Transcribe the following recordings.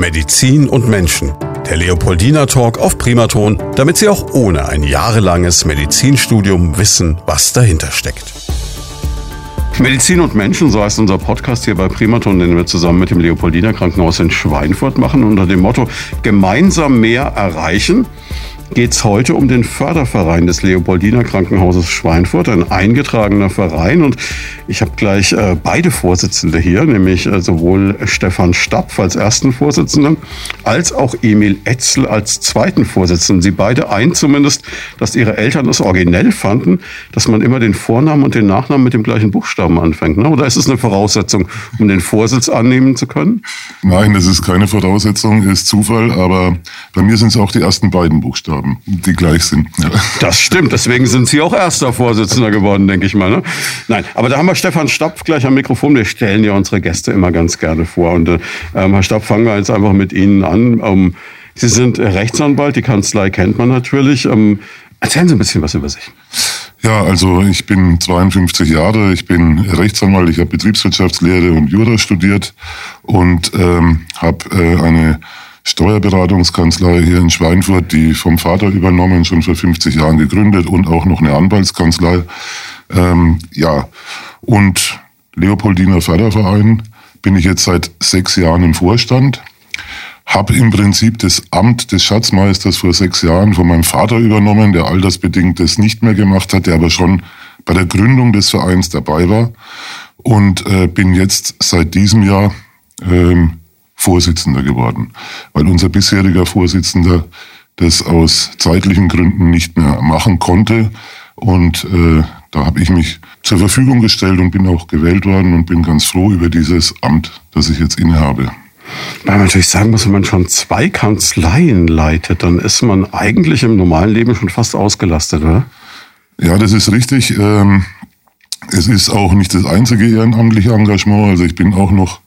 Medizin und Menschen. Der Leopoldina Talk auf Primaton, damit Sie auch ohne ein jahrelanges Medizinstudium wissen, was dahinter steckt. Medizin und Menschen, so heißt unser Podcast hier bei Primaton, den wir zusammen mit dem Leopoldina Krankenhaus in Schweinfurt machen, unter dem Motto Gemeinsam mehr erreichen geht es heute um den Förderverein des Leopoldiner Krankenhauses Schweinfurt, ein eingetragener Verein. Und ich habe gleich äh, beide Vorsitzende hier, nämlich äh, sowohl Stefan Stapf als ersten Vorsitzenden als auch Emil Etzel als zweiten Vorsitzenden. Sie beide ein zumindest, dass ihre Eltern es originell fanden, dass man immer den Vornamen und den Nachnamen mit dem gleichen Buchstaben anfängt. Ne? Oder ist es eine Voraussetzung, um den Vorsitz annehmen zu können? Nein, das ist keine Voraussetzung, ist Zufall. Aber bei mir sind es auch die ersten beiden Buchstaben haben, die gleich sind. Ja. Das stimmt, deswegen sind Sie auch erster Vorsitzender geworden, denke ich mal. Ne? Nein, aber da haben wir Stefan Stapf gleich am Mikrofon. Wir stellen ja unsere Gäste immer ganz gerne vor. Und äh, Herr Stapf, fangen wir jetzt einfach mit Ihnen an. Ähm, Sie sind Rechtsanwalt, die Kanzlei kennt man natürlich. Ähm, erzählen Sie ein bisschen was über sich. Ja, also ich bin 52 Jahre, ich bin Rechtsanwalt, ich habe Betriebswirtschaftslehre und Jura studiert und ähm, habe äh, eine Steuerberatungskanzlei hier in Schweinfurt, die vom Vater übernommen, schon vor 50 Jahren gegründet und auch noch eine Anwaltskanzlei. Ähm, ja, und Leopoldiner Förderverein bin ich jetzt seit sechs Jahren im Vorstand. Habe im Prinzip das Amt des Schatzmeisters vor sechs Jahren von meinem Vater übernommen, der altersbedingt das nicht mehr gemacht hat, der aber schon bei der Gründung des Vereins dabei war. Und äh, bin jetzt seit diesem Jahr ähm, Vorsitzender geworden, weil unser bisheriger Vorsitzender das aus zeitlichen Gründen nicht mehr machen konnte. Und äh, da habe ich mich zur Verfügung gestellt und bin auch gewählt worden und bin ganz froh über dieses Amt, das ich jetzt innehabe. Weil man natürlich sagen muss, wenn man schon zwei Kanzleien leitet, dann ist man eigentlich im normalen Leben schon fast ausgelastet, oder? Ja, das ist richtig. Ähm, es ist auch nicht das einzige ehrenamtliche Engagement. Also ich bin auch noch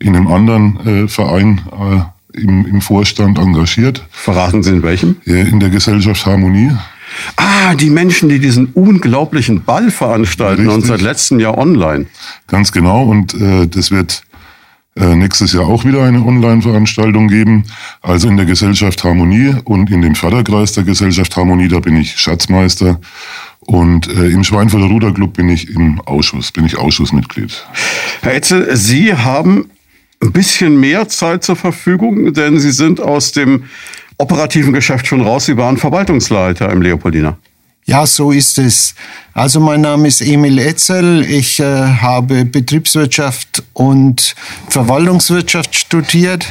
in einem anderen äh, Verein äh, im, im Vorstand engagiert. Verraten Sie in welchem? In der Gesellschaft Harmonie. Ah, die Menschen, die diesen unglaublichen Ball veranstalten Richtig. und seit letztem Jahr online. Ganz genau. Und äh, das wird äh, nächstes Jahr auch wieder eine Online-Veranstaltung geben. Also in der Gesellschaft Harmonie und in dem Förderkreis der Gesellschaft Harmonie, da bin ich Schatzmeister. Und äh, im Schweinfurter Ruderclub bin ich im Ausschuss, bin ich Ausschussmitglied. Herr Etzel, Sie haben ein bisschen mehr Zeit zur Verfügung, denn Sie sind aus dem operativen Geschäft schon raus. Sie waren Verwaltungsleiter im Leopoldiner. Ja, so ist es. Also mein Name ist Emil Etzel. Ich äh, habe Betriebswirtschaft und Verwaltungswirtschaft studiert.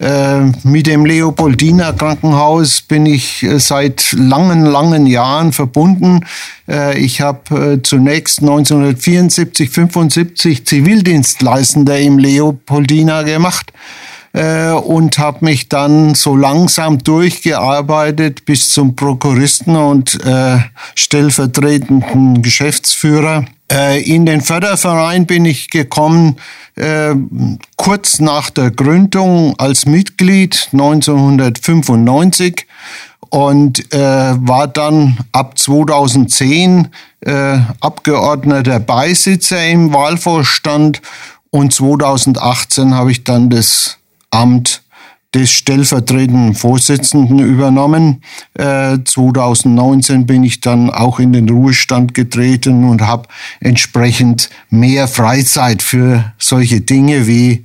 Äh, mit dem Leopoldiner Krankenhaus bin ich äh, seit langen, langen Jahren verbunden. Äh, ich habe zunächst 1974, 75 Zivildienstleistender im Leopoldiner gemacht und habe mich dann so langsam durchgearbeitet bis zum Prokuristen und stellvertretenden Geschäftsführer. in den Förderverein bin ich gekommen äh, kurz nach der Gründung als Mitglied 1995 und äh, war dann ab 2010 äh, Abgeordneter Beisitzer im Wahlvorstand und 2018 habe ich dann das Amt des stellvertretenden Vorsitzenden übernommen. Äh, 2019 bin ich dann auch in den Ruhestand getreten und habe entsprechend mehr Freizeit für solche Dinge wie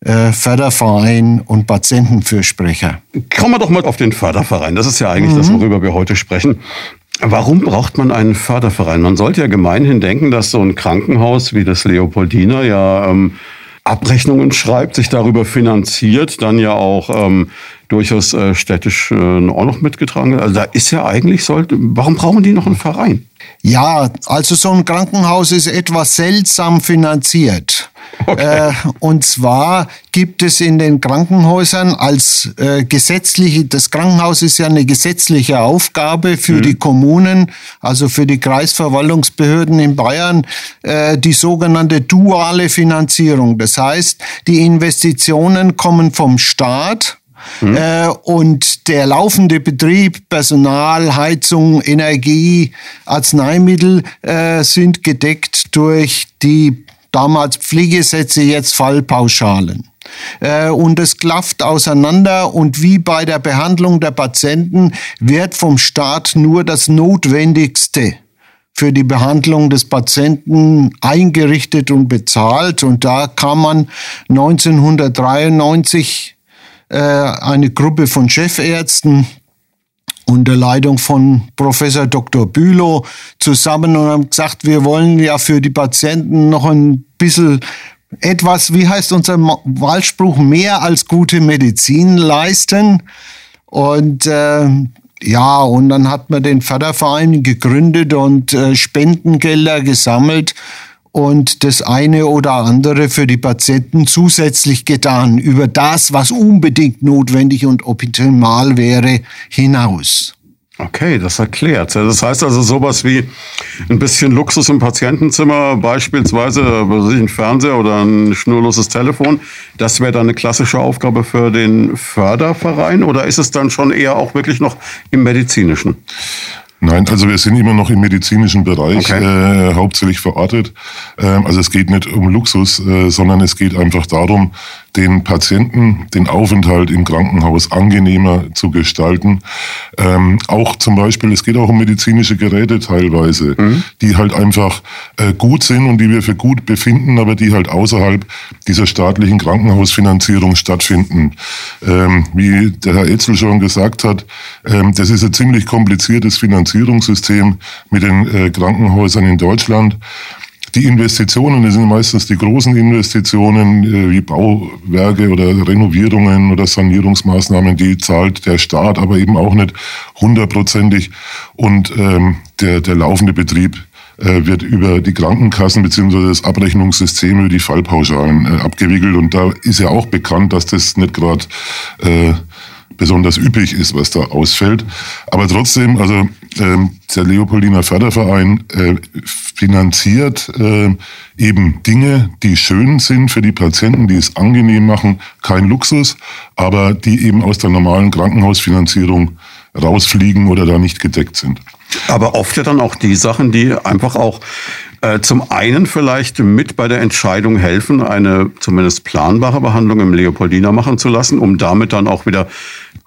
äh, Förderverein und Patientenfürsprecher. Kommen wir doch mal auf den Förderverein. Das ist ja eigentlich mhm. das, worüber wir heute sprechen. Warum braucht man einen Förderverein? Man sollte ja gemeinhin denken, dass so ein Krankenhaus wie das Leopoldiner ja ähm, Abrechnungen schreibt, sich darüber finanziert, dann ja auch ähm, durchaus äh, städtisch äh, auch noch mitgetragen. Also da ist ja eigentlich, sollte, warum brauchen die noch einen Verein? Ja, also so ein Krankenhaus ist etwas seltsam finanziert. Okay. Äh, und zwar gibt es in den Krankenhäusern als äh, gesetzliche, das Krankenhaus ist ja eine gesetzliche Aufgabe für mhm. die Kommunen, also für die Kreisverwaltungsbehörden in Bayern, äh, die sogenannte duale Finanzierung. Das heißt, die Investitionen kommen vom Staat Mhm. Äh, und der laufende Betrieb, Personal, Heizung, Energie, Arzneimittel äh, sind gedeckt durch die damals Pflegesätze, jetzt Fallpauschalen. äh, und es klafft auseinander und wie bei der Behandlung der Patienten wird vom Staat nur das Notwendigste für die Behandlung des Patienten eingerichtet und bezahlt. Und da kam man 1993 äh, eine Gruppe von Chefärzten unter Leitung von Professor Dr. Bülow zusammen und haben gesagt, wir wollen ja für die Patienten noch ein bisschen etwas, wie heißt unser Wahlspruch, mehr als gute Medizin leisten. Und äh, ja, und dann hat man den Förderverein gegründet und äh, Spendengelder gesammelt und das eine oder andere für die Patienten zusätzlich getan, über das, was unbedingt notwendig und optimal wäre, hinaus. Okay, das erklärt. Das heißt also sowas wie ein bisschen Luxus im Patientenzimmer, beispielsweise ein Fernseher oder ein schnurloses Telefon. Das wäre dann eine klassische Aufgabe für den Förderverein oder ist es dann schon eher auch wirklich noch im medizinischen? Nein, also wir sind immer noch im medizinischen Bereich okay. äh, hauptsächlich verortet. Ähm, also es geht nicht um Luxus, äh, sondern es geht einfach darum, den Patienten den Aufenthalt im Krankenhaus angenehmer zu gestalten. Ähm, auch zum Beispiel, es geht auch um medizinische Geräte teilweise, mhm. die halt einfach äh, gut sind und die wir für gut befinden, aber die halt außerhalb dieser staatlichen Krankenhausfinanzierung stattfinden. Ähm, wie der Herr Etzel schon gesagt hat, ähm, das ist ein ziemlich kompliziertes Finanzierungssystem mit den äh, Krankenhäusern in Deutschland. Die Investitionen, das sind meistens die großen Investitionen äh, wie Bauwerke oder Renovierungen oder Sanierungsmaßnahmen, die zahlt der Staat, aber eben auch nicht hundertprozentig. Und ähm, der, der laufende Betrieb äh, wird über die Krankenkassen beziehungsweise das Abrechnungssystem über die Fallpauschalen äh, abgewickelt. Und da ist ja auch bekannt, dass das nicht gerade äh, besonders üppig ist, was da ausfällt. Aber trotzdem, also ähm, der Leopoldiner Förderverein äh, finanziert äh, eben Dinge, die schön sind für die Patienten, die es angenehm machen, kein Luxus, aber die eben aus der normalen Krankenhausfinanzierung rausfliegen oder da nicht gedeckt sind. Aber oft ja dann auch die Sachen, die einfach auch äh, zum einen vielleicht mit bei der Entscheidung helfen, eine zumindest planbare Behandlung im Leopoldiner machen zu lassen, um damit dann auch wieder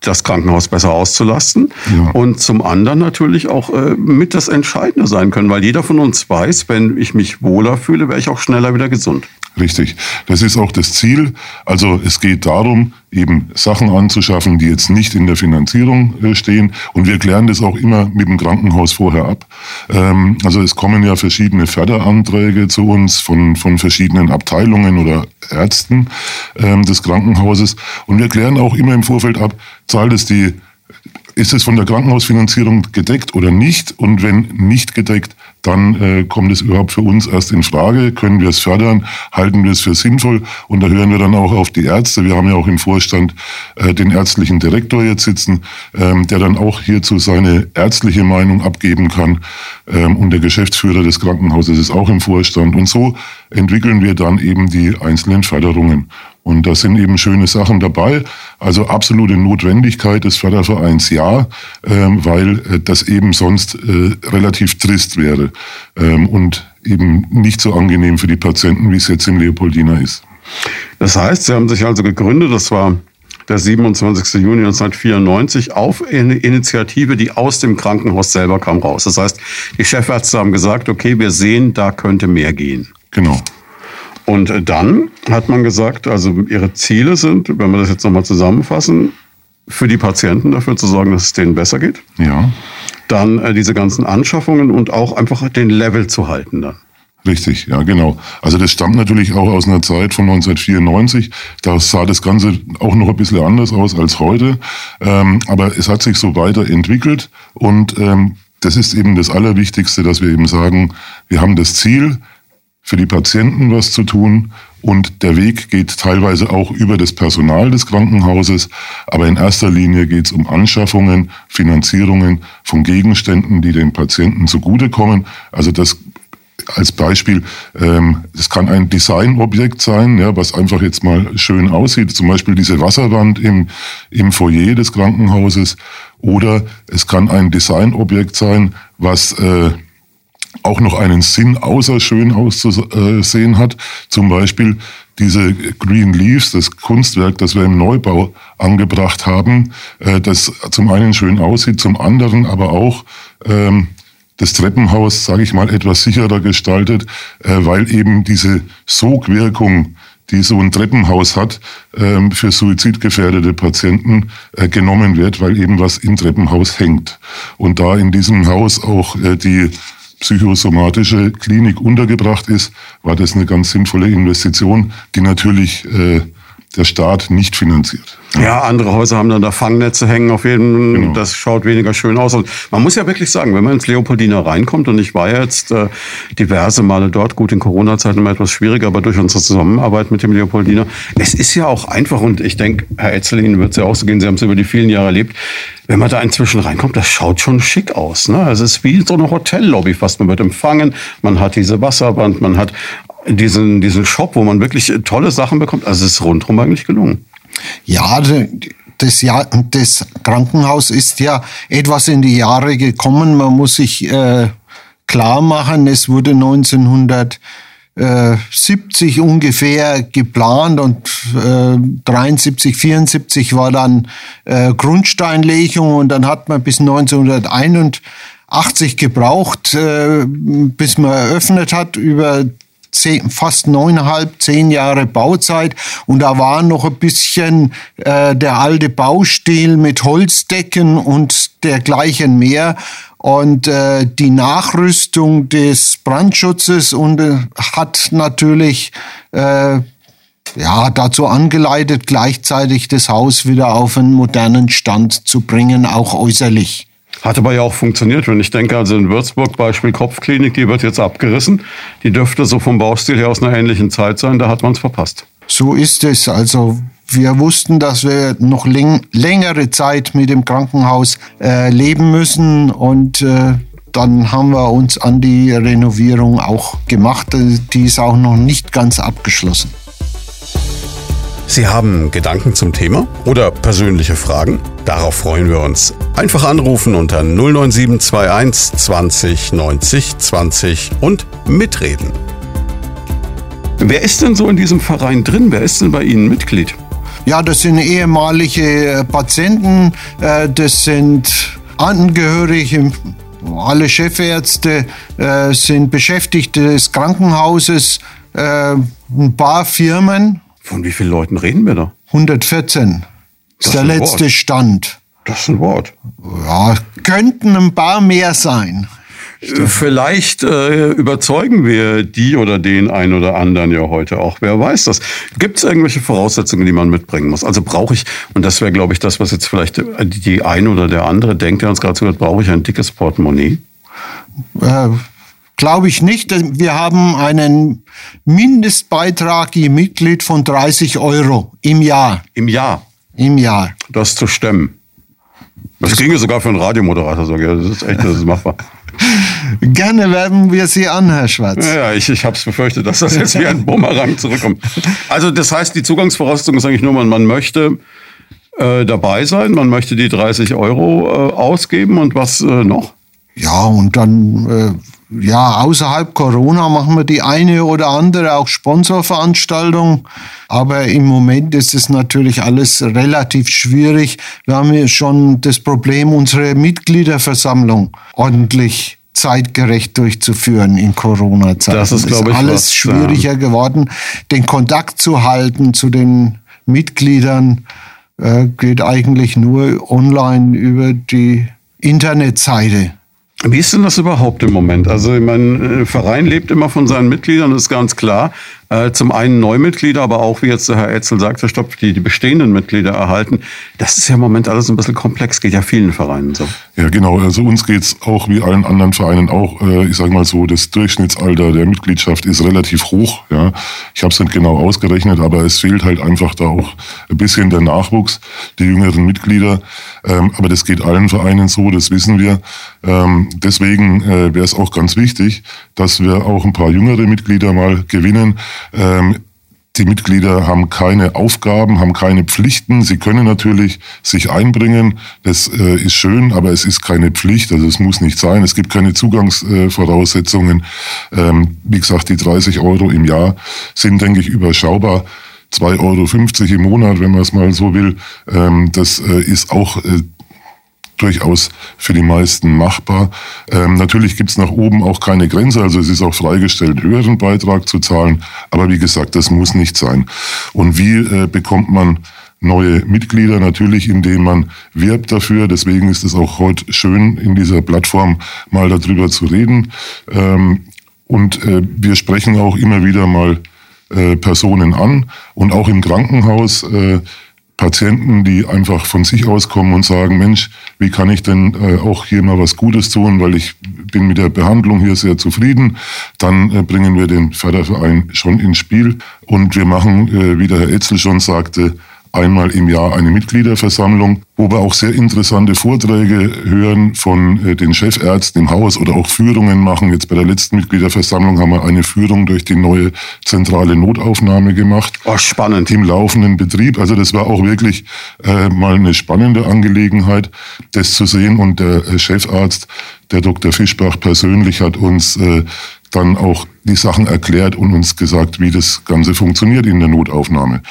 das Krankenhaus besser auszulasten. Ja. Und zum anderen natürlich auch äh, mit das Entscheidende sein können, weil jeder von uns weiß, wenn ich mich wohler fühle, wäre ich auch schneller wieder gesund. Richtig. Das ist auch das Ziel. Also es geht darum, eben Sachen anzuschaffen, die jetzt nicht in der Finanzierung äh, stehen. Und wir klären das auch immer mit dem Krankenhaus vorher ab. Ähm, also es kommen ja verschiedene Förderanträge zu uns von, von verschiedenen Abteilungen oder Ärzten ähm, des Krankenhauses. Und wir klären auch immer im Vorfeld ab, zahlt es die ist es von der Krankenhausfinanzierung gedeckt oder nicht? Und wenn nicht gedeckt, dann äh, kommt es überhaupt für uns erst in Frage. Können wir es fördern? Halten wir es für sinnvoll? Und da hören wir dann auch auf die Ärzte. Wir haben ja auch im Vorstand äh, den ärztlichen Direktor jetzt sitzen, ähm, der dann auch hierzu seine ärztliche Meinung abgeben kann. Ähm, und der Geschäftsführer des Krankenhauses ist auch im Vorstand. Und so entwickeln wir dann eben die einzelnen Förderungen. Und da sind eben schöne Sachen dabei. Also absolute Notwendigkeit des Fördervereins ja, ähm, weil äh, das eben sonst äh, relativ trist wäre ähm, und eben nicht so angenehm für die Patienten, wie es jetzt im Leopoldina ist. Das heißt, Sie haben sich also gegründet, das war der 27. Juni 1994 auf eine Initiative, die aus dem Krankenhaus selber kam raus. Das heißt, die Chefärzte haben gesagt, okay, wir sehen, da könnte mehr gehen. Genau. Und dann hat man gesagt, also ihre Ziele sind, wenn wir das jetzt nochmal zusammenfassen, für die Patienten dafür zu sorgen, dass es denen besser geht. Ja. Dann äh, diese ganzen Anschaffungen und auch einfach den Level zu halten dann. Richtig, ja, genau. Also das stammt natürlich auch aus einer Zeit von 1994. Da sah das Ganze auch noch ein bisschen anders aus als heute. Ähm, aber es hat sich so weiterentwickelt und ähm, das ist eben das Allerwichtigste, dass wir eben sagen, wir haben das Ziel, für die Patienten was zu tun. Und der Weg geht teilweise auch über das Personal des Krankenhauses. Aber in erster Linie geht es um Anschaffungen, Finanzierungen von Gegenständen, die den Patienten zugutekommen. Also das als Beispiel, ähm, das kann ein Designobjekt sein, ja, was einfach jetzt mal schön aussieht. Zum Beispiel diese Wasserwand im, im Foyer des Krankenhauses. Oder es kann ein Designobjekt sein, was äh, auch noch einen Sinn außer schön auszusehen hat. Zum Beispiel diese Green Leaves, das Kunstwerk, das wir im Neubau angebracht haben, äh, das zum einen schön aussieht, zum anderen aber auch ähm, das Treppenhaus, sage ich mal, etwas sicherer gestaltet, äh, weil eben diese Sogwirkung, die so ein Treppenhaus hat, ähm, für suizidgefährdete Patienten äh, genommen wird, weil eben was im Treppenhaus hängt. Und da in diesem Haus auch die psychosomatische Klinik untergebracht ist, war das eine ganz sinnvolle Investition, die natürlich äh, der Staat nicht finanziert. Ja, andere Häuser haben dann da Fangnetze hängen auf jeden, genau. das schaut weniger schön aus. Und man muss ja wirklich sagen, wenn man ins Leopoldina reinkommt, und ich war jetzt äh, diverse Male dort, gut in Corona-Zeiten immer etwas schwieriger, aber durch unsere Zusammenarbeit mit dem Leopoldina, es ist ja auch einfach, und ich denke, Herr Etzel, Ihnen wird es ja auch so gehen, Sie haben es über die vielen Jahre erlebt, wenn man da inzwischen reinkommt, das schaut schon schick aus. Ne? Es ist wie so eine Hotellobby fast. Man wird empfangen, man hat diese Wasserband, man hat diesen, diesen Shop, wo man wirklich tolle Sachen bekommt. Also ist rundherum eigentlich gelungen. Ja, das, ja, das Krankenhaus ist ja etwas in die Jahre gekommen. Man muss sich äh, klar machen, es wurde 1970 ungefähr geplant und äh, 73, 74 war dann äh, Grundsteinlegung und dann hat man bis 1981 gebraucht, äh, bis man eröffnet hat. Über zehn, fast neuneinhalb, zehn Jahre Bauzeit und da war noch ein bisschen äh, der alte Baustil mit Holzdecken und dergleichen mehr. Und äh, die Nachrüstung des Brandschutzes und äh, hat natürlich äh, ja, dazu angeleitet, gleichzeitig das Haus wieder auf einen modernen Stand zu bringen, auch äußerlich. Hat aber ja auch funktioniert, wenn ich denke, also in Würzburg Beispiel Kopfklinik, die wird jetzt abgerissen. Die dürfte so vom Baustil her aus einer ähnlichen Zeit sein, da hat man es verpasst. So ist es. Also wir wussten, dass wir noch längere Zeit mit dem Krankenhaus äh, leben müssen und äh, dann haben wir uns an die Renovierung auch gemacht. Die ist auch noch nicht ganz abgeschlossen. Sie haben Gedanken zum Thema oder persönliche Fragen? Darauf freuen wir uns. Einfach anrufen unter 09721 20 90 20 und mitreden. Wer ist denn so in diesem Verein drin? Wer ist denn bei Ihnen Mitglied? Ja, das sind ehemalige Patienten, äh, das sind Angehörige, alle Chefärzte äh, sind Beschäftigte des Krankenhauses, äh, ein paar Firmen von wie vielen Leuten reden wir da? 114. Das ist der letzte Wort. Stand. Das ist ein Wort. Ja, könnten ein paar mehr sein. Vielleicht äh, überzeugen wir die oder den einen oder anderen ja heute auch. Wer weiß das? Gibt es irgendwelche Voraussetzungen, die man mitbringen muss? Also brauche ich, und das wäre, glaube ich, das, was jetzt vielleicht die eine oder der andere denkt, der uns gerade zuhört, brauche ich ein dickes Portemonnaie? Äh, Glaube ich nicht. Wir haben einen Mindestbeitrag je Mitglied von 30 Euro im Jahr. Im Jahr? Im Jahr. Das zu stemmen. Das, ginge sogar für einen Radiomoderator. So. Das ist echt, das ist machbar. Gerne werben wir Sie an, Herr Schwarz. Ja, ich, ich habe es befürchtet, dass das jetzt wie ein Bumerang zurückkommt. Also das heißt, die Zugangsvoraussetzung ist eigentlich nur, man, man möchte äh, dabei sein, man möchte die 30 Euro äh, ausgeben und was äh, noch? Ja, und dann äh, ja, außerhalb Corona machen wir die eine oder andere auch Sponsorveranstaltung. Aber im Moment ist es natürlich alles relativ schwierig. Wir haben ja schon das Problem, unsere Mitgliederversammlung ordentlich zeitgerecht durchzuführen in Corona-Zeiten. Das ist, glaube ich, alles was, schwieriger ja. geworden. Den Kontakt zu halten zu den Mitgliedern äh, geht eigentlich nur online über die Internetseite. Wie ist denn das überhaupt im Moment? Also, mein Verein lebt immer von seinen Mitgliedern, ist ganz klar. Äh, zum einen Neumitglieder, aber auch, wie jetzt der Herr Etzel sagt, Herr Stopp, die, die bestehenden Mitglieder erhalten. Das ist ja im Moment alles ein bisschen komplex, geht ja vielen Vereinen so. Ja, genau. Also uns geht's auch wie allen anderen Vereinen auch, äh, ich sage mal so, das Durchschnittsalter der Mitgliedschaft ist relativ hoch. Ja. Ich habe es nicht genau ausgerechnet, aber es fehlt halt einfach da auch ein bisschen der Nachwuchs, die jüngeren Mitglieder. Ähm, aber das geht allen Vereinen so, das wissen wir. Ähm, deswegen äh, wäre es auch ganz wichtig, dass wir auch ein paar jüngere Mitglieder mal gewinnen, ähm, die Mitglieder haben keine Aufgaben, haben keine Pflichten. Sie können natürlich sich einbringen. Das äh, ist schön, aber es ist keine Pflicht. Also es muss nicht sein. Es gibt keine Zugangsvoraussetzungen. Ähm, wie gesagt, die 30 Euro im Jahr sind, denke ich, überschaubar. 2,50 Euro im Monat, wenn man es mal so will. Ähm, das äh, ist auch äh, durchaus für die meisten machbar. Ähm, natürlich gibt's nach oben auch keine Grenze, also es ist auch freigestellt, höheren Beitrag zu zahlen. Aber wie gesagt, das muss nicht sein. Und wie äh, bekommt man neue Mitglieder? Natürlich, indem man wirbt dafür. Deswegen ist es auch heute schön, in dieser Plattform mal darüber zu reden. Ähm, und äh, wir sprechen auch immer wieder mal äh, Personen an und auch im Krankenhaus äh, Patienten, die einfach von sich aus kommen und sagen, Mensch, wie kann ich denn äh, auch hier mal was Gutes tun, weil ich bin mit der Behandlung hier sehr zufrieden. Dann äh, bringen wir den Förderverein schon ins Spiel und wir machen, äh, wie der Herr Etzel schon sagte, einmal im Jahr eine Mitgliederversammlung, wo wir auch sehr interessante Vorträge hören von äh, den Chefärzten im Haus oder auch Führungen machen. Jetzt bei der letzten Mitgliederversammlung haben wir eine Führung durch die neue zentrale Notaufnahme gemacht. Oh, spannend. Im laufenden Betrieb. Also das war auch wirklich äh, mal eine spannende Angelegenheit, das zu sehen. Und der äh, Chefarzt, der Dr. Fischbach persönlich hat uns äh, dann auch die Sachen erklärt und uns gesagt, wie das Ganze funktioniert in der Notaufnahme.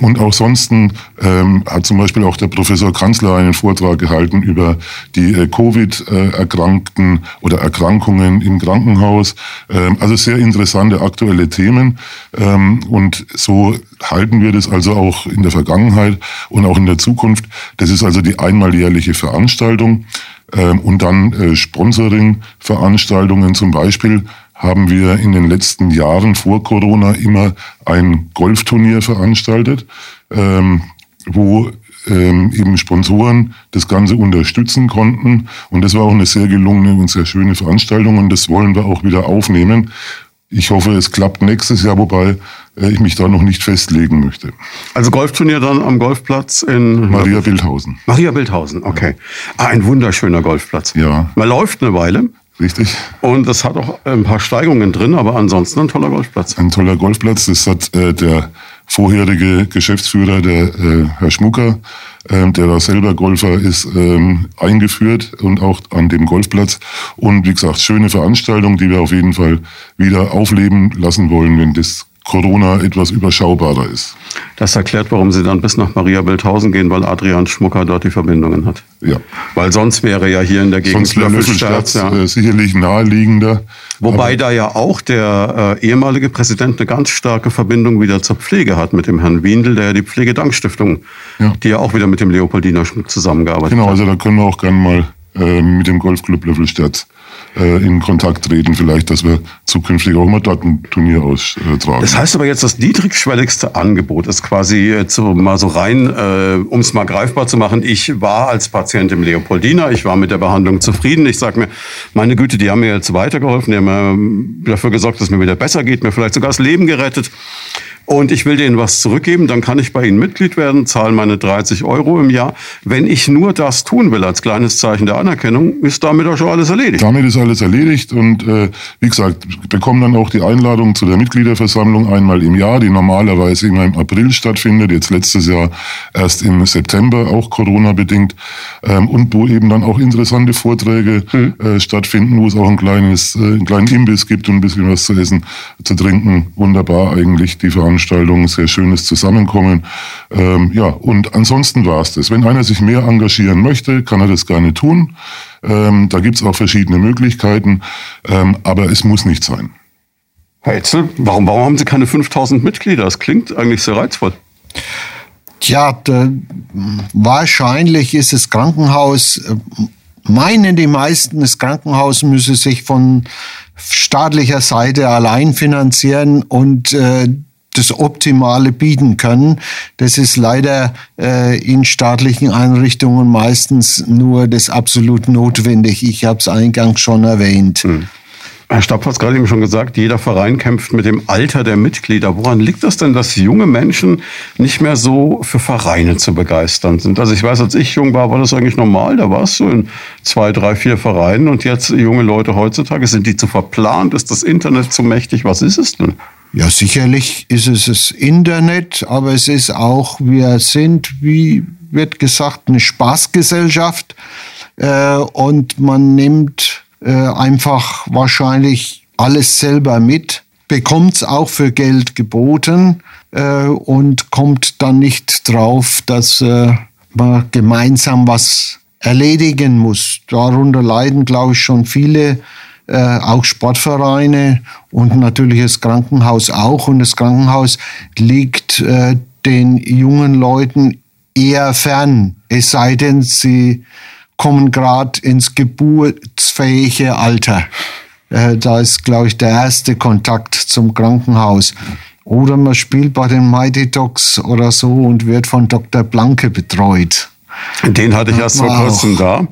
Und auch sonst ähm, hat zum Beispiel auch der Professor Kanzler einen Vortrag gehalten über die äh, Covid-Erkrankten oder Erkrankungen im Krankenhaus. Ähm, also sehr interessante aktuelle Themen. Ähm, und so halten wir das also auch in der Vergangenheit und auch in der Zukunft. Das ist also die einmaljährliche Veranstaltung. Ähm, und dann äh, Sponsoring-Veranstaltungen zum Beispiel haben wir in den letzten Jahren vor Corona immer ein Golfturnier veranstaltet, ähm, wo ähm, eben Sponsoren das Ganze unterstützen konnten. Und das war auch eine sehr gelungene und sehr schöne Veranstaltung und das wollen wir auch wieder aufnehmen. Ich hoffe, es klappt nächstes Jahr, wobei äh, ich mich da noch nicht festlegen möchte. Also Golfturnier dann am Golfplatz in Maria Bildhausen. Maria Bildhausen, okay. Ah, ein wunderschöner Golfplatz. Ja. Man läuft eine Weile. Richtig. Und das hat auch ein paar Steigungen drin, aber ansonsten ein toller Golfplatz. Ein toller Golfplatz. Das hat äh, der vorherige Geschäftsführer, der äh, Herr Schmucker, äh, der da selber Golfer ist, ähm, eingeführt und auch an dem Golfplatz. Und wie gesagt, schöne Veranstaltung, die wir auf jeden Fall wieder aufleben lassen wollen, wenn das Corona etwas überschaubarer ist. Das erklärt, warum Sie dann bis nach Maria Bildhausen gehen, weil Adrian Schmucker dort die Verbindungen hat. Ja. Weil sonst wäre ja hier in der Gegend sonst Löffelstadt ja. äh, sicherlich naheliegender. Wobei da ja auch der äh, ehemalige Präsident eine ganz starke Verbindung wieder zur Pflege hat mit dem Herrn Wiendl, der ja die Pflegedanksstiftung, ja. die ja auch wieder mit dem Leopoldiner zusammengearbeitet genau, hat. Genau, also da können wir auch gerne mal äh, mit dem Golfclub Löffelstadt in Kontakt treten, vielleicht, dass wir zukünftig auch mal dort ein Turnier austragen. Das heißt aber jetzt, das niedrigschwelligste Angebot ist quasi jetzt so, mal so rein, äh, um es mal greifbar zu machen. Ich war als Patient im Leopoldina, ich war mit der Behandlung zufrieden. Ich sage mir, meine Güte, die haben mir jetzt weitergeholfen, die haben mir dafür gesorgt, dass mir wieder besser geht, mir vielleicht sogar das Leben gerettet und ich will denen was zurückgeben, dann kann ich bei ihnen Mitglied werden, zahle meine 30 Euro im Jahr. Wenn ich nur das tun will als kleines Zeichen der Anerkennung, ist damit auch schon alles erledigt. Damit ist alles erledigt und äh, wie gesagt, bekommen dann auch die Einladung zu der Mitgliederversammlung einmal im Jahr, die normalerweise immer im April stattfindet, jetzt letztes Jahr erst im September, auch Corona-bedingt, ähm, und wo eben dann auch interessante Vorträge mhm. äh, stattfinden, wo es auch ein kleines, äh, einen kleinen Imbiss gibt und ein bisschen was zu essen, zu trinken. Wunderbar eigentlich die Veranstaltung. Veranstaltung, sehr schönes Zusammenkommen. Ähm, ja, und ansonsten war es das. Wenn einer sich mehr engagieren möchte, kann er das gerne tun. Ähm, da gibt es auch verschiedene Möglichkeiten, ähm, aber es muss nicht sein. Herr Etzel, warum, warum haben Sie keine 5000 Mitglieder? Das klingt eigentlich sehr reizvoll. Tja, da, wahrscheinlich ist das Krankenhaus, äh, meinen die meisten, das Krankenhaus müsse sich von staatlicher Seite allein finanzieren und äh, das Optimale bieten können. Das ist leider äh, in staatlichen Einrichtungen meistens nur das absolut notwendig. Ich habe es eingangs schon erwähnt. Hm. Herr Stapp hat es gerade eben schon gesagt, jeder Verein kämpft mit dem Alter der Mitglieder. Woran liegt das denn, dass junge Menschen nicht mehr so für Vereine zu begeistern sind? Also ich weiß, als ich jung war, war das eigentlich normal. Da war es so in zwei, drei, vier Vereinen. Und jetzt junge Leute heutzutage, sind die zu verplant? Ist das Internet zu mächtig? Was ist es denn? Ja, sicherlich ist es das Internet, aber es ist auch, wir sind, wie wird gesagt, eine Spaßgesellschaft äh, und man nimmt äh, einfach wahrscheinlich alles selber mit, bekommt es auch für Geld geboten äh, und kommt dann nicht drauf, dass äh, man gemeinsam was erledigen muss. Darunter leiden, glaube ich, schon viele, äh, auch Sportvereine und natürlich das Krankenhaus auch. Und das Krankenhaus liegt äh, den jungen Leuten eher fern, es sei denn, sie kommen gerade ins geburtsfähige Alter. Äh, da ist, glaube ich, der erste Kontakt zum Krankenhaus. Oder man spielt bei den Mighty Dogs oder so und wird von Dr. Blanke betreut. Den hatte ich erst vor kurzem da.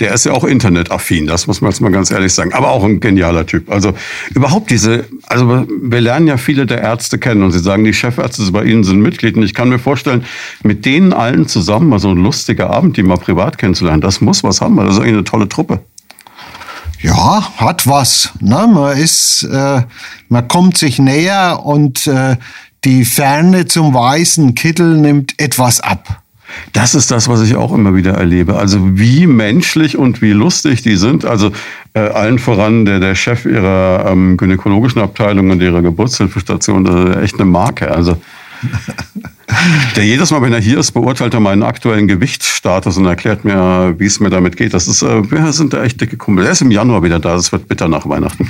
Der ist ja auch internetaffin, das muss man jetzt mal ganz ehrlich sagen. Aber auch ein genialer Typ. Also überhaupt diese, also wir lernen ja viele der Ärzte kennen und sie sagen, die Chefärzte bei Ihnen sind Mitglied. Und ich kann mir vorstellen, mit denen allen zusammen mal so ein lustiger Abend, die mal privat kennenzulernen, das muss was haben. Das ist eigentlich eine tolle Truppe. Ja, hat was. Ne? Man ist, äh, man kommt sich näher und äh, die Ferne zum weißen Kittel nimmt etwas ab. Das ist das, was ich auch immer wieder erlebe. Also wie menschlich und wie lustig die sind. Also äh, allen voran der, der Chef ihrer ähm, gynäkologischen Abteilung und ihrer Geburtshilfestation, das ist echt eine Marke. Also der jedes Mal, wenn er hier ist, beurteilt er meinen aktuellen Gewichtsstatus und erklärt mir, wie es mir damit geht. Das ist, äh, wir sind da echt dicke Kumpel. Er ist im Januar wieder da. Das wird bitter nach Weihnachten.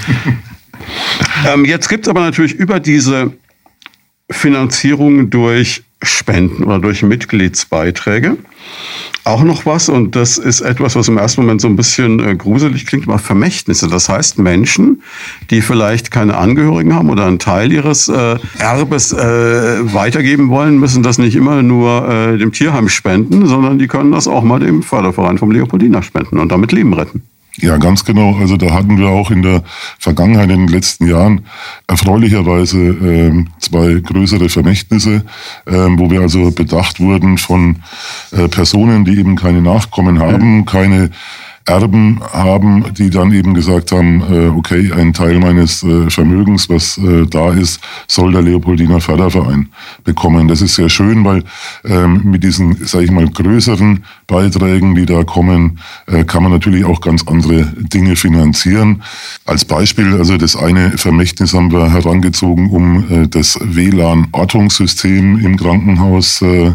ähm, jetzt gibt es aber natürlich über diese Finanzierung durch Spenden oder durch Mitgliedsbeiträge. Auch noch was, und das ist etwas, was im ersten Moment so ein bisschen äh, gruselig klingt, aber Vermächtnisse. Das heißt, Menschen, die vielleicht keine Angehörigen haben oder einen Teil ihres äh, Erbes äh, weitergeben wollen, müssen das nicht immer nur äh, dem Tierheim spenden, sondern die können das auch mal dem Förderverein vom Leopoldiner spenden und damit Leben retten. Ja, ganz genau. Also da hatten wir auch in der Vergangenheit, in den letzten Jahren, erfreulicherweise ähm, zwei größere Vermächtnisse, ähm, wo wir also bedacht wurden von äh, Personen, die eben keine Nachkommen haben, keine Erben haben, die dann eben gesagt haben, äh, okay, ein Teil meines äh, Vermögens, was äh, da ist, soll der Leopoldiner Förderverein bekommen. Das ist sehr schön, weil ähm, mit diesen, sage ich mal, größeren Beiträgen, die da kommen, äh, kann man natürlich auch ganz andere Dinge finanzieren. Als Beispiel, also das eine Vermächtnis haben wir herangezogen, um äh, das WLAN-Ortungssystem im Krankenhaus äh,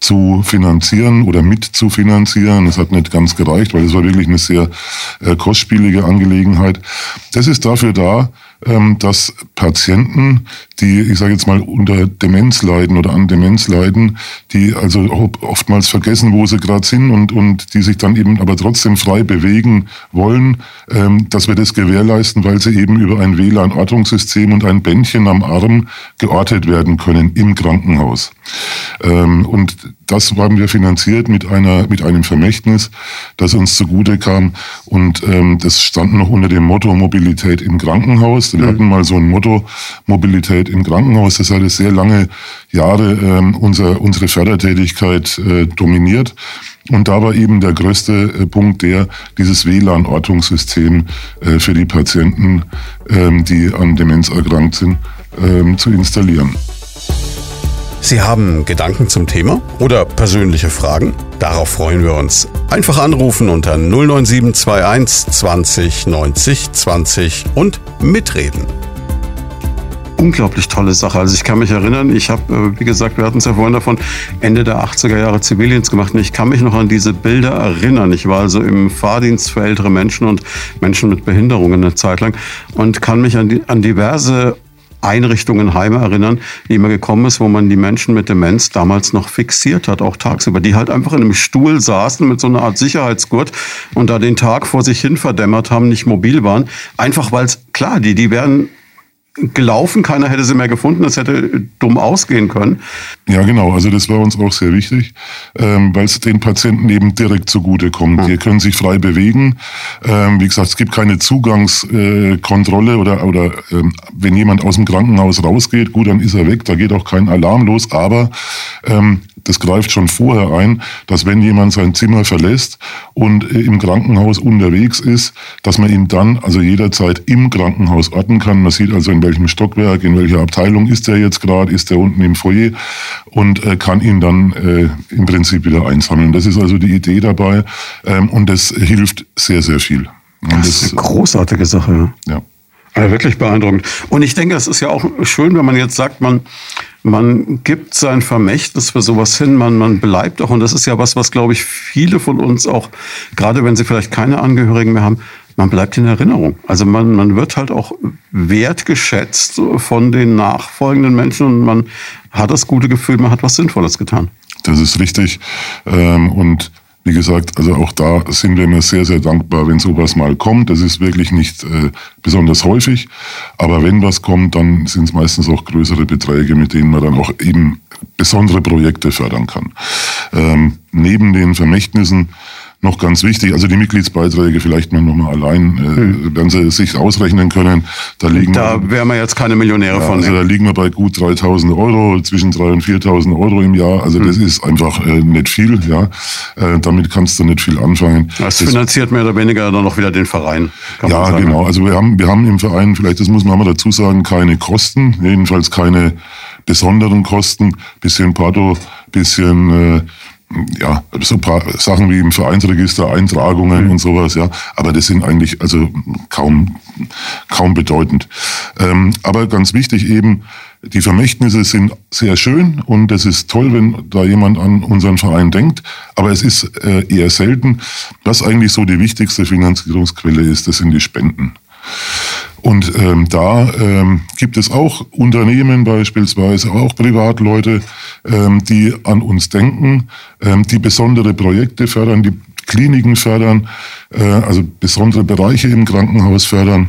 zu finanzieren oder mitzufinanzieren. Das hat nicht ganz gereicht, weil es war wirklich eine sehr äh, kostspielige Angelegenheit. Das ist dafür da, dass Patienten, die, ich sage jetzt mal, unter Demenz leiden oder an Demenz leiden, die also oftmals vergessen, wo sie gerade sind und, und die sich dann eben aber trotzdem frei bewegen wollen, ähm, dass wir das gewährleisten, weil sie eben über ein WLAN-Ortungssystem und ein Bändchen am Arm geortet werden können im Krankenhaus. Ähm, und das haben wir finanziert mit einer mit einem Vermächtnis, das uns zugute kam und ähm, das stand noch unter dem Motto Mobilität im Krankenhaus. Wir mhm. hatten mal so ein Motto Mobilität im Krankenhaus. Das hat sehr lange Jahre ähm, unser, unsere Fördertätigkeit äh, dominiert. Und da war eben der größte äh, Punkt der, dieses WLAN-Ortungssystem äh, für die Patienten, ähm, die an Demenz erkrankt sind, ähm, zu installieren. Sie haben Gedanken zum Thema oder persönliche Fragen? Darauf freuen wir uns. Einfach anrufen unter 09721 20 90 20 und mitreden unglaublich tolle Sache. Also ich kann mich erinnern, ich habe, äh, wie gesagt, wir hatten es ja vorhin davon, Ende der 80er Jahre Zivildienst gemacht und ich kann mich noch an diese Bilder erinnern. Ich war also im Fahrdienst für ältere Menschen und Menschen mit Behinderungen eine Zeit lang und kann mich an, die, an diverse Einrichtungen, Heime erinnern, die immer gekommen ist, wo man die Menschen mit Demenz damals noch fixiert hat, auch tagsüber, die halt einfach in einem Stuhl saßen mit so einer Art Sicherheitsgurt und da den Tag vor sich hin verdämmert haben, nicht mobil waren. Einfach weil es, klar, die, die werden gelaufen, keiner hätte sie mehr gefunden, das hätte dumm ausgehen können. Ja, genau, also das war uns auch sehr wichtig, ähm, weil es den Patienten eben direkt zugute kommt. Mhm. Die können sich frei bewegen. Ähm, wie gesagt, es gibt keine Zugangskontrolle äh, oder, oder ähm, wenn jemand aus dem Krankenhaus rausgeht, gut, dann ist er weg, da geht auch kein Alarm los, aber ähm, das greift schon vorher ein, dass wenn jemand sein Zimmer verlässt und äh, im Krankenhaus unterwegs ist, dass man ihn dann also jederzeit im Krankenhaus orten kann. Man sieht also in welchem Stockwerk, in welcher Abteilung ist er jetzt gerade, ist er unten im Foyer und äh, kann ihn dann äh, im Prinzip wieder einsammeln. Das ist also die Idee dabei ähm, und das hilft sehr, sehr viel. Und das ist eine großartige Sache. Ja. Ja, wirklich beeindruckend. Und ich denke, es ist ja auch schön, wenn man jetzt sagt, man, man gibt sein Vermächtnis für sowas hin, man, man bleibt auch. Und das ist ja was, was, glaube ich, viele von uns auch, gerade wenn sie vielleicht keine Angehörigen mehr haben, man bleibt in Erinnerung. Also man, man wird halt auch wertgeschätzt von den nachfolgenden Menschen und man hat das gute Gefühl, man hat was Sinnvolles getan. Das ist richtig. Ähm, und wie gesagt, also auch da sind wir immer sehr, sehr dankbar, wenn sowas mal kommt. Das ist wirklich nicht äh, besonders häufig. Aber wenn was kommt, dann sind es meistens auch größere Beträge, mit denen man dann auch eben besondere Projekte fördern kann. Ähm, neben den Vermächtnissen noch ganz wichtig, also die Mitgliedsbeiträge vielleicht mal nochmal allein, äh, hm. werden Sie sich ausrechnen können. Da, liegen da wären wir jetzt keine Millionäre ja, von. Also da liegen wir bei gut 3000 Euro, zwischen 3.000 und 4.000 Euro im Jahr. Also hm. das ist einfach äh, nicht viel. Ja, äh, Damit kannst du nicht viel anfangen. Das, das finanziert mehr oder weniger dann auch wieder den Verein. ja, genau. Also wir haben, wir haben im Verein, vielleicht das muss man mal dazu sagen, keine Kosten, jedenfalls keine besonderen Kosten. Bisschen Porto, bisschen... Äh, ja, so ein paar Sachen wie im Vereinsregister, Eintragungen mhm. und sowas, ja. Aber das sind eigentlich also kaum, kaum bedeutend. Ähm, aber ganz wichtig eben, die Vermächtnisse sind sehr schön und es ist toll, wenn da jemand an unseren Verein denkt. Aber es ist äh, eher selten. Was eigentlich so die wichtigste Finanzierungsquelle ist, das sind die Spenden. Und ähm, da ähm, gibt es auch Unternehmen beispielsweise, auch Privatleute, ähm, die an uns denken, ähm, die besondere Projekte fördern, die Kliniken fördern, äh, also besondere Bereiche im Krankenhaus fördern.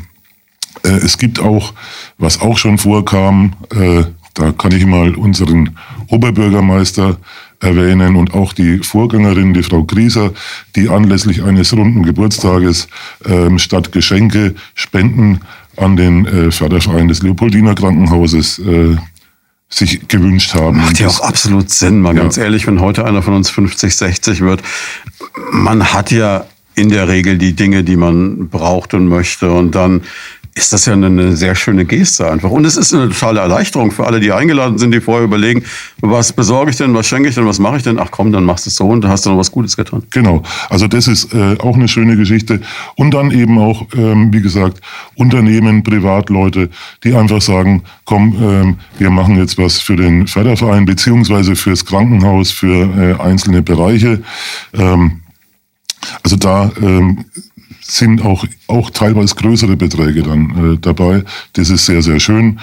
Äh, es gibt auch, was auch schon vorkam, äh, da kann ich mal unseren Oberbürgermeister erwähnen und auch die Vorgängerin, die Frau Grieser, die anlässlich eines runden Geburtstages ähm, statt Geschenke Spenden an den äh, Förderverein des Leopoldiner Krankenhauses äh, sich gewünscht haben. Macht ja auch absolut Sinn, mal ja. ganz ehrlich, wenn heute einer von uns 50, 60 wird. Man hat ja in der Regel die Dinge, die man braucht und möchte und dann ist das ja eine sehr schöne Geste einfach. Und es ist eine totale Erleichterung für alle, die eingeladen sind, die vorher überlegen, was besorge ich denn, was schenke ich denn, was mache ich denn? Ach komm, dann machst du es so und dann hast du noch was Gutes getan. Genau. Also das ist äh, auch eine schöne Geschichte. Und dann eben auch, ähm, wie gesagt, Unternehmen, Privatleute, die einfach sagen, komm, ähm, wir machen jetzt was für den Förderverein beziehungsweise fürs Krankenhaus, für äh, einzelne Bereiche. Ähm, also da ähm, sind auch, auch teilweise größere Beträge dann äh, dabei. Das ist sehr, sehr schön.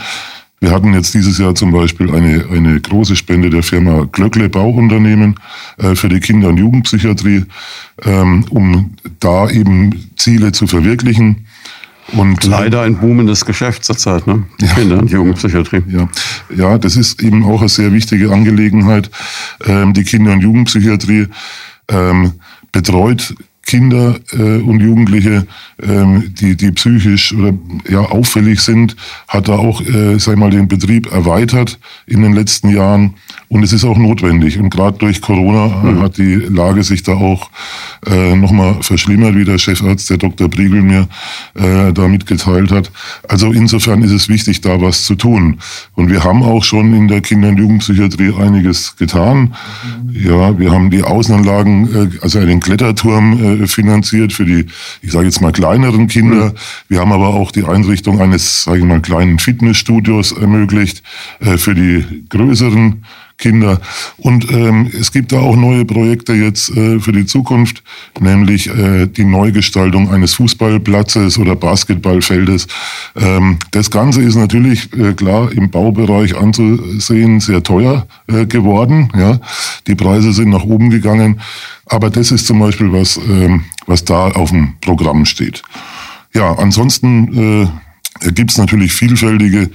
Wir hatten jetzt dieses Jahr zum Beispiel eine, eine große Spende der Firma Glöckle Bauunternehmen äh, für die Kinder- und Jugendpsychiatrie, ähm, um da eben Ziele zu verwirklichen. Und leider ein boomendes Geschäft zurzeit, ne? Ja, Kinder- und Jugendpsychiatrie. Ja. ja, das ist eben auch eine sehr wichtige Angelegenheit. Ähm, die Kinder- und Jugendpsychiatrie ähm, betreut Kinder äh, und Jugendliche, ähm, die, die psychisch oder ja auffällig sind, hat da auch, äh, sag ich mal, den Betrieb erweitert in den letzten Jahren. Und es ist auch notwendig. Und gerade durch Corona mhm. hat die Lage sich da auch äh, nochmal verschlimmert, wie der Chefarzt, der Dr. Briegel, mir äh, da mitgeteilt hat. Also insofern ist es wichtig, da was zu tun. Und wir haben auch schon in der Kinder- und Jugendpsychiatrie einiges getan. Mhm. Ja, wir haben die Außenanlagen, äh, also einen Kletterturm äh, finanziert für die, ich sage jetzt mal, kleineren Kinder. Mhm. Wir haben aber auch die Einrichtung eines, sage ich mal, kleinen Fitnessstudios ermöglicht äh, für die größeren Kinder. Und ähm, es gibt da auch neue Projekte jetzt äh, für die Zukunft, nämlich äh, die Neugestaltung eines Fußballplatzes oder Basketballfeldes. Ähm, das Ganze ist natürlich äh, klar im Baubereich anzusehen sehr teuer äh, geworden. Ja, die Preise sind nach oben gegangen, aber das ist zum Beispiel was, ähm, was da auf dem Programm steht. Ja, ansonsten äh, gibt es natürlich vielfältige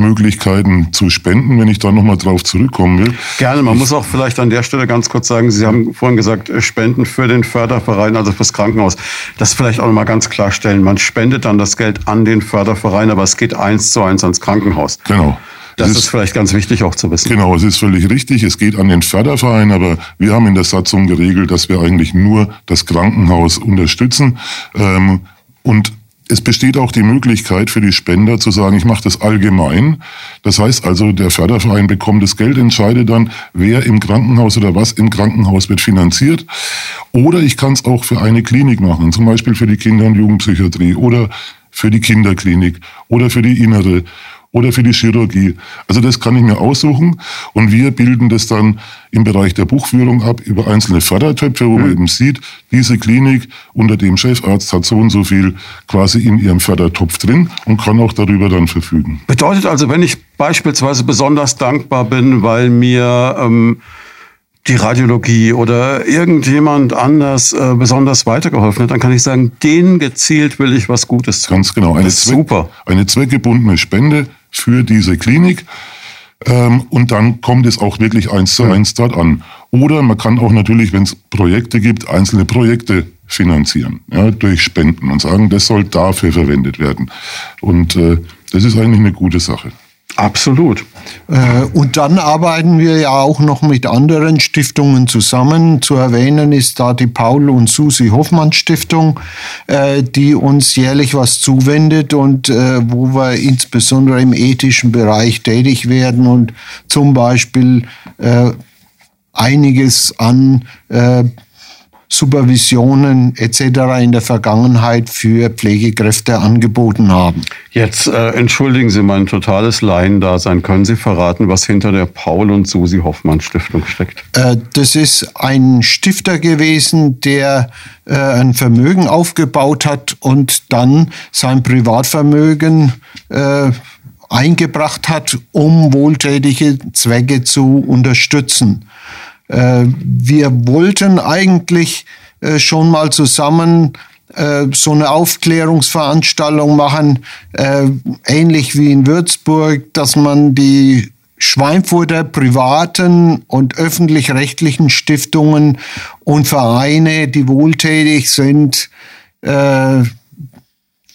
Möglichkeiten zu spenden, wenn ich da nochmal drauf zurückkommen will. Gerne, man ich, muss auch vielleicht an der Stelle ganz kurz sagen, Sie haben vorhin gesagt, äh, Spenden für den Förderverein, also fürs Krankenhaus. Das vielleicht auch nochmal ganz klarstellen. Man spendet dann das Geld an den Förderverein, aber es geht eins zu eins ans Krankenhaus. Genau. Das ist, ist, vielleicht ganz wichtig auch zu wissen. Genau, es ist völlig richtig. Es geht an den Förderverein, aber wir haben in der Satzung geregelt, dass wir eigentlich nur das Krankenhaus unterstützen. Ähm, und es besteht auch die Möglichkeit für die Spender zu sagen, ich mache das allgemein. Das heißt also, der Förderverein bekommt das Geld, entscheidet dann, wer im Krankenhaus oder was im Krankenhaus wird finanziert. Oder ich kann es auch für eine Klinik machen, zum Beispiel für die Kinder- und Jugendpsychiatrie oder für die Kinderklinik oder für die Innere oder für die Chirurgie. Also das kann ich mir aussuchen und wir bilden das dann im Bereich der Buchführung ab über einzelne Fördertöpfe, wo mhm. man eben sieht, diese Klinik unter dem Chefarzt hat so und so viel quasi in ihrem Fördertopf drin und kann auch darüber dann verfügen. Bedeutet also, wenn ich beispielsweise besonders dankbar bin, weil mir ähm, die Radiologie oder irgendjemand anders äh, besonders weitergeholfen hat, dann kann ich sagen, denen gezielt will ich was Gutes tun. Ganz genau. Eine, Zweck, super. eine zweckgebundene Spende für diese Klinik. Ähm, und dann kommt es auch wirklich eins zu eins dort an. Oder man kann auch natürlich, wenn es Projekte gibt, einzelne Projekte finanzieren, ja, durch Spenden und sagen, das soll dafür verwendet werden. Und äh, das ist eigentlich eine gute Sache. Absolut. Äh, und dann arbeiten wir ja auch noch mit anderen Stiftungen zusammen. Zu erwähnen ist da die Paul und Susi Hoffmann Stiftung, äh, die uns jährlich was zuwendet und äh, wo wir insbesondere im ethischen Bereich tätig werden und zum Beispiel einiges an Supervisionen etc. in der Vergangenheit für Pflegekräfte angeboten haben. Jetzt äh, entschuldigen Sie mein totales Laiendasein. Können Sie verraten, was hinter der Paul und Susi Hoffmann Stiftung steckt? Äh, das ist ein Stifter gewesen, der äh, ein Vermögen aufgebaut hat und dann sein Privatvermögen äh, eingebracht hat, um wohltätige Zwecke zu unterstützen. Äh, wir wollten eigentlich äh, schon mal zusammen äh, so eine Aufklärungsveranstaltung machen, ähnlich wie in Würzburg, dass man die Schweinfurter privaten und öffentlich-rechtlichen Stiftungen und Vereine, die wohltätig sind,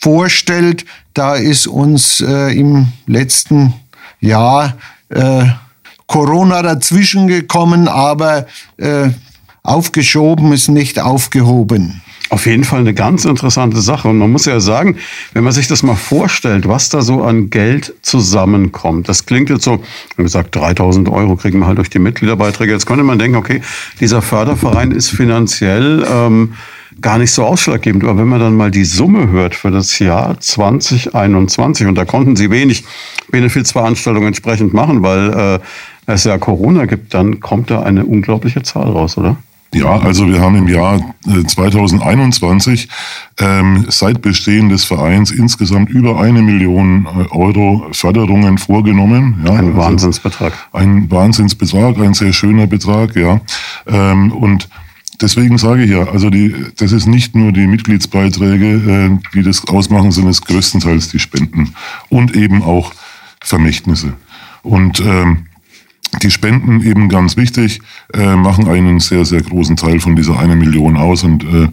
vorstellt. Da ist uns im letzten Jahr Corona dazwischen gekommen, aber äh, aufgeschoben ist nicht aufgehoben. Auf jeden Fall eine ganz interessante Sache. Und man muss ja sagen, wenn man sich das mal vorstellt, was da so an Geld zusammenkommt. Das klingt jetzt so, wie gesagt, 3000 Euro kriegen wir halt durch die Mitgliederbeiträge. Jetzt könnte man denken, okay, dieser Förderverein ist finanziell ähm, gar nicht so ausschlaggebend. Aber wenn man dann mal die Summe hört für das Jahr 2021, und da konnten sie wenig Benefizveranstaltungen entsprechend machen, weil äh, es ja Corona gibt, dann kommt da eine unglaubliche Zahl raus, oder? Ja, also wir haben im Jahr 2021 äh, ähm, seit Bestehen des Vereins insgesamt über eine Million äh, Euro Förderungen vorgenommen. Ja, ein also Wahnsinnsbetrag. Ein Wahnsinnsbetrag, ein sehr schöner Betrag, ja. Ähm, und Deswegen sage ich ja, also die, das ist nicht nur die Mitgliedsbeiträge, äh, die das ausmachen, sondern es größtenteils die Spenden und eben auch Vermächtnisse. Und ähm, die Spenden eben ganz wichtig, äh, machen einen sehr, sehr großen Teil von dieser eine Million aus. Und äh,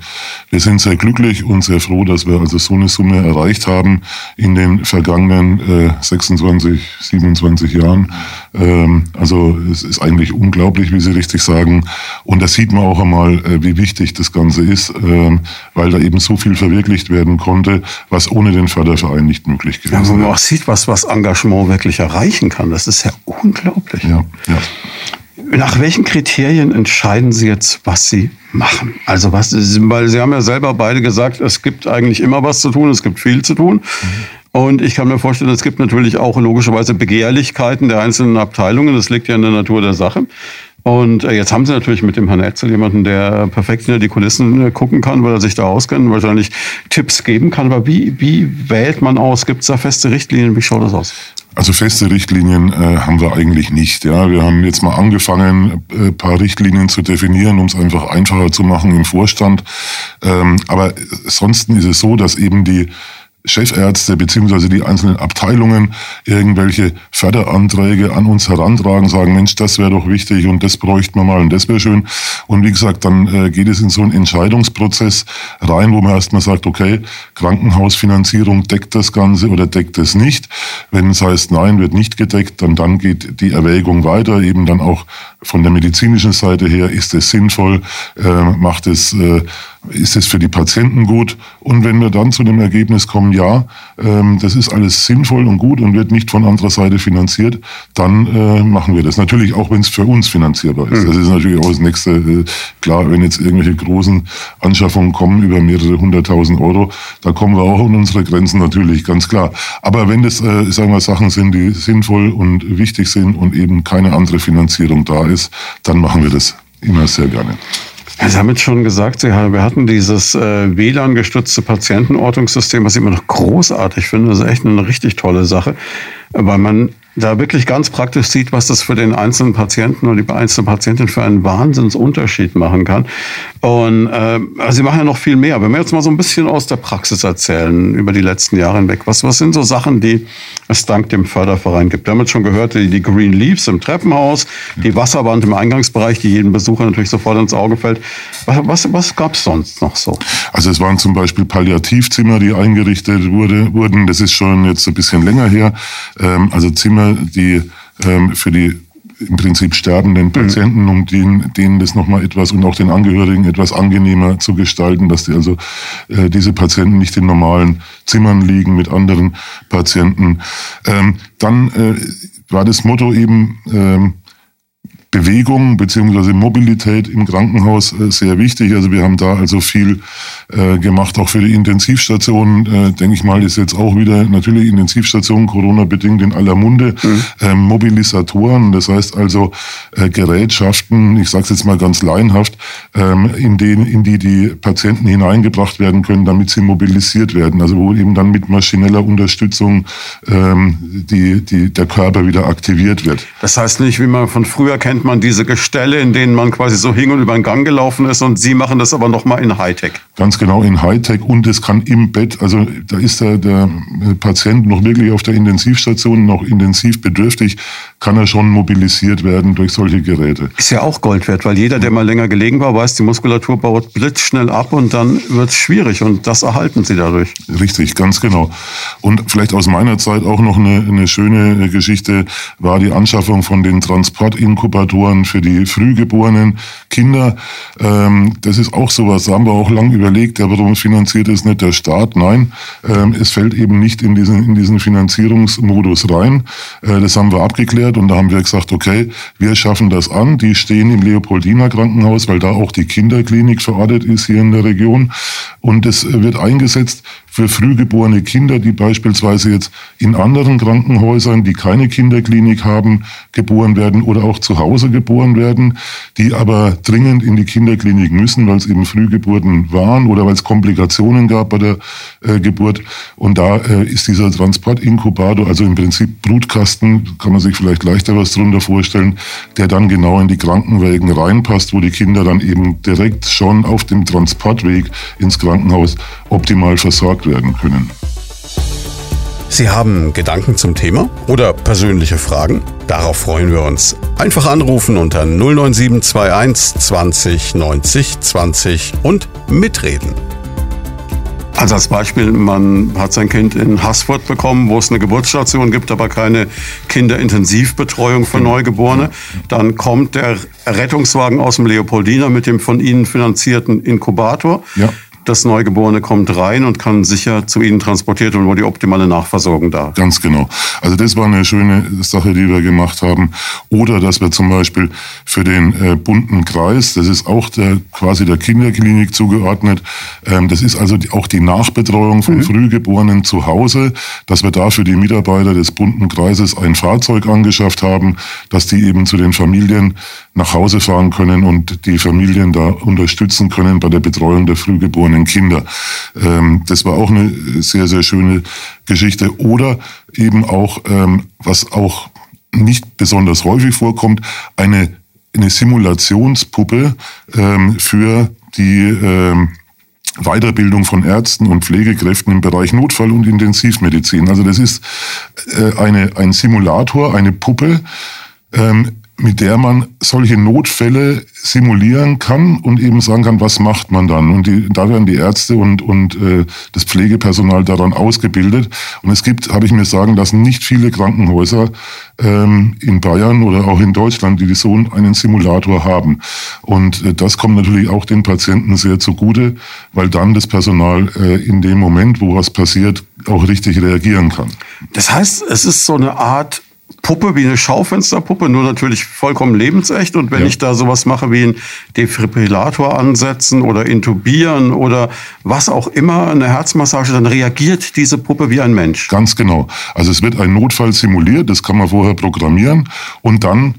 wir sind sehr glücklich und sehr froh, dass wir also so eine Summe erreicht haben in den vergangenen äh, 26, 27 Jahren. Ähm, also es ist eigentlich unglaublich, wie Sie richtig sagen. Und da sieht man auch einmal, äh, wie wichtig das Ganze ist, äh, weil da eben so viel verwirklicht werden konnte, was ohne den Förderverein nicht möglich gewesen wäre. Ja, man auch sieht, was, was Engagement wirklich erreichen kann. Das ist ja unglaublich. Ja, ja. Nach welchen Kriterien entscheiden Sie jetzt, was Sie machen? Also was, weil Sie haben ja selber beide gesagt, es gibt eigentlich immer was zu tun, es gibt viel zu tun. Mhm. Und ich kann mir vorstellen, es gibt natürlich auch logischerweise Begehrlichkeiten der einzelnen Abteilungen. Das liegt ja in der Natur der Sache. Und äh, jetzt haben sie natürlich mit dem Herrn Etzel jemanden, der perfekt hinter die Kulissen äh, gucken kann, weil er sich da auskennt, wahrscheinlich Tipps geben kann. Aber wie, wie wählt man aus? Gibt es da feste Richtlinien? Wie schaut das aus? Also feste Richtlinien äh, haben wir eigentlich nicht. Ja, wir haben jetzt mal angefangen, äh, paar Richtlinien zu definieren, um es einfach einfacher zu machen im Vorstand. Ähm, aber ansonsten ist es so, dass eben die Chefärzte beziehungsweise die einzelnen Abteilungen irgendwelche Förderanträge an uns herantragen, sagen, Mensch, das wäre doch wichtig und das bräuchten wir mal und das wäre schön. Und wie gesagt, dann äh, geht es in so einen Entscheidungsprozess rein, wo man erstmal sagt, okay, Krankenhausfinanzierung deckt das Ganze oder deckt es nicht. Wenn es heißt, nein, wird nicht gedeckt, dann, dann geht die Erwägung weiter, eben dann auch von der medizinischen Seite her, ist es sinnvoll, äh, macht es, äh, ist es für die Patienten gut? Und wenn wir dann zu dem Ergebnis kommen, ja, ähm, das ist alles sinnvoll und gut und wird nicht von anderer Seite finanziert, dann äh, machen wir das. Natürlich auch, wenn es für uns finanzierbar ist. Mhm. Das ist natürlich auch das nächste. Äh, klar, wenn jetzt irgendwelche großen Anschaffungen kommen über mehrere hunderttausend Euro, da kommen wir auch an unsere Grenzen natürlich, ganz klar. Aber wenn das, äh, sagen wir, Sachen sind, die sinnvoll und wichtig sind und eben keine andere Finanzierung da ist, dann machen wir das immer sehr gerne. Sie haben jetzt schon gesagt, Sie haben, wir hatten dieses äh, WLAN-gestützte Patientenortungssystem, was ich immer noch großartig finde. Das ist echt eine richtig tolle Sache, weil man da wirklich ganz praktisch sieht, was das für den einzelnen Patienten oder die einzelne Patientin für einen Wahnsinnsunterschied machen kann. Und äh, also sie machen ja noch viel mehr. Wenn wir jetzt mal so ein bisschen aus der Praxis erzählen über die letzten Jahre hinweg, was, was sind so Sachen, die es dank dem Förderverein gibt? Wir haben jetzt schon gehört, die, die Green Leaves im Treppenhaus, die Wasserwand im Eingangsbereich, die jedem Besucher natürlich sofort ins Auge fällt. Was, was, was gab es sonst noch so? Also es waren zum Beispiel Palliativzimmer, die eingerichtet wurde, wurden. Das ist schon jetzt ein bisschen länger her. Ähm, also Zimmer Systeme, die ähm, für die im Prinzip sterbenden mhm. Patienten, um denen, denen das nochmal etwas und auch den Angehörigen etwas angenehmer zu gestalten, dass die also äh, diese Patienten nicht in normalen Zimmern liegen mit anderen Patienten. Ähm, dann äh, war das Motto eben, ähm, Bewegung beziehungsweise Mobilität im Krankenhaus äh, sehr wichtig. Also wir haben da also viel äh, gemacht, auch für die Intensivstationen. Äh, denke ich mal, ist jetzt auch wieder natürlich Intensivstationen Corona-bedingt in aller Munde. Mhm. Ähm, Mobilisatoren, das heißt also Gerätschaften, ich sage es jetzt mal ganz laienhaft, ähm, in, den, in die die Patienten hineingebracht werden können, damit sie mobilisiert werden. Also wo eben dann mit maschineller Unterstützung ähm, die, die, der Körper wieder aktiviert wird. Das heißt nicht, wie man von früher kennt, kennt man diese Gestelle, in denen man quasi so hing und über den Gang gelaufen ist und Sie machen das aber nochmal in Hightech. Ganz genau in Hightech und es kann im Bett, also da ist der, der Patient noch wirklich auf der Intensivstation, noch intensiv bedürftig, kann er schon mobilisiert werden durch solche Geräte. Ist ja auch Gold wert, weil jeder, der mal länger gelegen war, weiß, die Muskulatur baut blitzschnell ab und dann wird es schwierig und das erhalten Sie dadurch. Richtig, ganz genau. Und vielleicht aus meiner Zeit auch noch eine, eine schöne Geschichte war die Anschaffung von den Transportinkubatoren Inkubatatoren für die frühgeborenen Kinder. Ähm, das ist auch sowas, da haben wir auch lange überlegt, ja, warum finanziert es nicht der Staat? Nein, ähm, es fällt eben nicht in diesen, in diesen Finanzierungsmodus rein. Äh, das haben wir abgeklärt und da haben wir gesagt, okay, wir schaffen das an. Die stehen im Leopoldiner Krankenhaus, weil da auch die Kinderklinik verortet ist hier in der Region. Und es wird eingesetzt für frühgeborene Kinder, die beispielsweise jetzt in anderen Krankenhäusern, die keine Kinderklinik haben, geboren werden oder auch zu Hause geboren werden, die aber dringend in die Kinderklinik müssen, weil es eben Frühgeburten waren oder weil es Komplikationen gab bei der äh, Geburt. Und da äh, ist dieser Transportinkubator, also im Prinzip Brutkasten, kann man sich vielleicht leichter was drunter vorstellen, der dann genau in die Krankenwägen reinpasst, wo die Kinder dann eben direkt schon auf dem Transportweg ins Krankenhaus optimal versorgt werden können. Sie haben Gedanken zum Thema oder persönliche Fragen? Darauf freuen wir uns. Einfach anrufen unter 09721 20 90 20 und mitreden. Also als Beispiel, man hat sein Kind in Haßfurt bekommen, wo es eine Geburtsstation gibt, aber keine Kinderintensivbetreuung für Neugeborene. Dann kommt der Rettungswagen aus dem Leopoldiner mit dem von Ihnen finanzierten Inkubator. Ja das Neugeborene kommt rein und kann sicher zu Ihnen transportiert und wo die optimale Nachversorgung da. Ganz genau. Also das war eine schöne Sache, die wir gemacht haben. Oder dass wir zum Beispiel für den äh, bunten Kreis, das ist auch der, quasi der Kinderklinik zugeordnet, ähm, das ist also auch die Nachbetreuung von mhm. Frühgeborenen zu Hause, dass wir da für die Mitarbeiter des bunten Kreises ein Fahrzeug angeschafft haben, dass die eben zu den Familien nach Hause fahren können und die Familien da unterstützen können bei der Betreuung der frühgeborenen Kinder. Ähm, das war auch eine sehr, sehr schöne Geschichte. Oder eben auch, ähm, was auch nicht besonders häufig vorkommt, eine, eine Simulationspuppe ähm, für die Weiterbildung von Ärzten und Pflegekräften im Bereich Notfall- und Intensivmedizin. Also das ist äh, eine, ein Simulator, eine Puppe, ähm, mit der man solche Notfälle simulieren kann und eben sagen kann, was macht man dann. Und die, da werden die Ärzte und, und äh, das Pflegepersonal daran ausgebildet. Und es gibt, habe ich mir sagen lassen, nicht viele Krankenhäuser ähm, in Bayern oder auch in Deutschland, die so einen Simulator haben. Und äh, das kommt natürlich auch den Patienten sehr zugute, weil dann das Personal äh, in dem Moment, wo was passiert, auch richtig reagieren kann. Das heißt, es ist so eine Art Puppe wie eine Schaufensterpuppe, nur natürlich vollkommen lebensecht. Und wenn ja. ich da sowas mache wie einen Defibrillator ansetzen oder intubieren oder was auch immer, eine Herzmassage, dann reagiert diese Puppe wie ein Mensch. Ganz genau. Also es wird ein Notfall simuliert, das kann man vorher programmieren und dann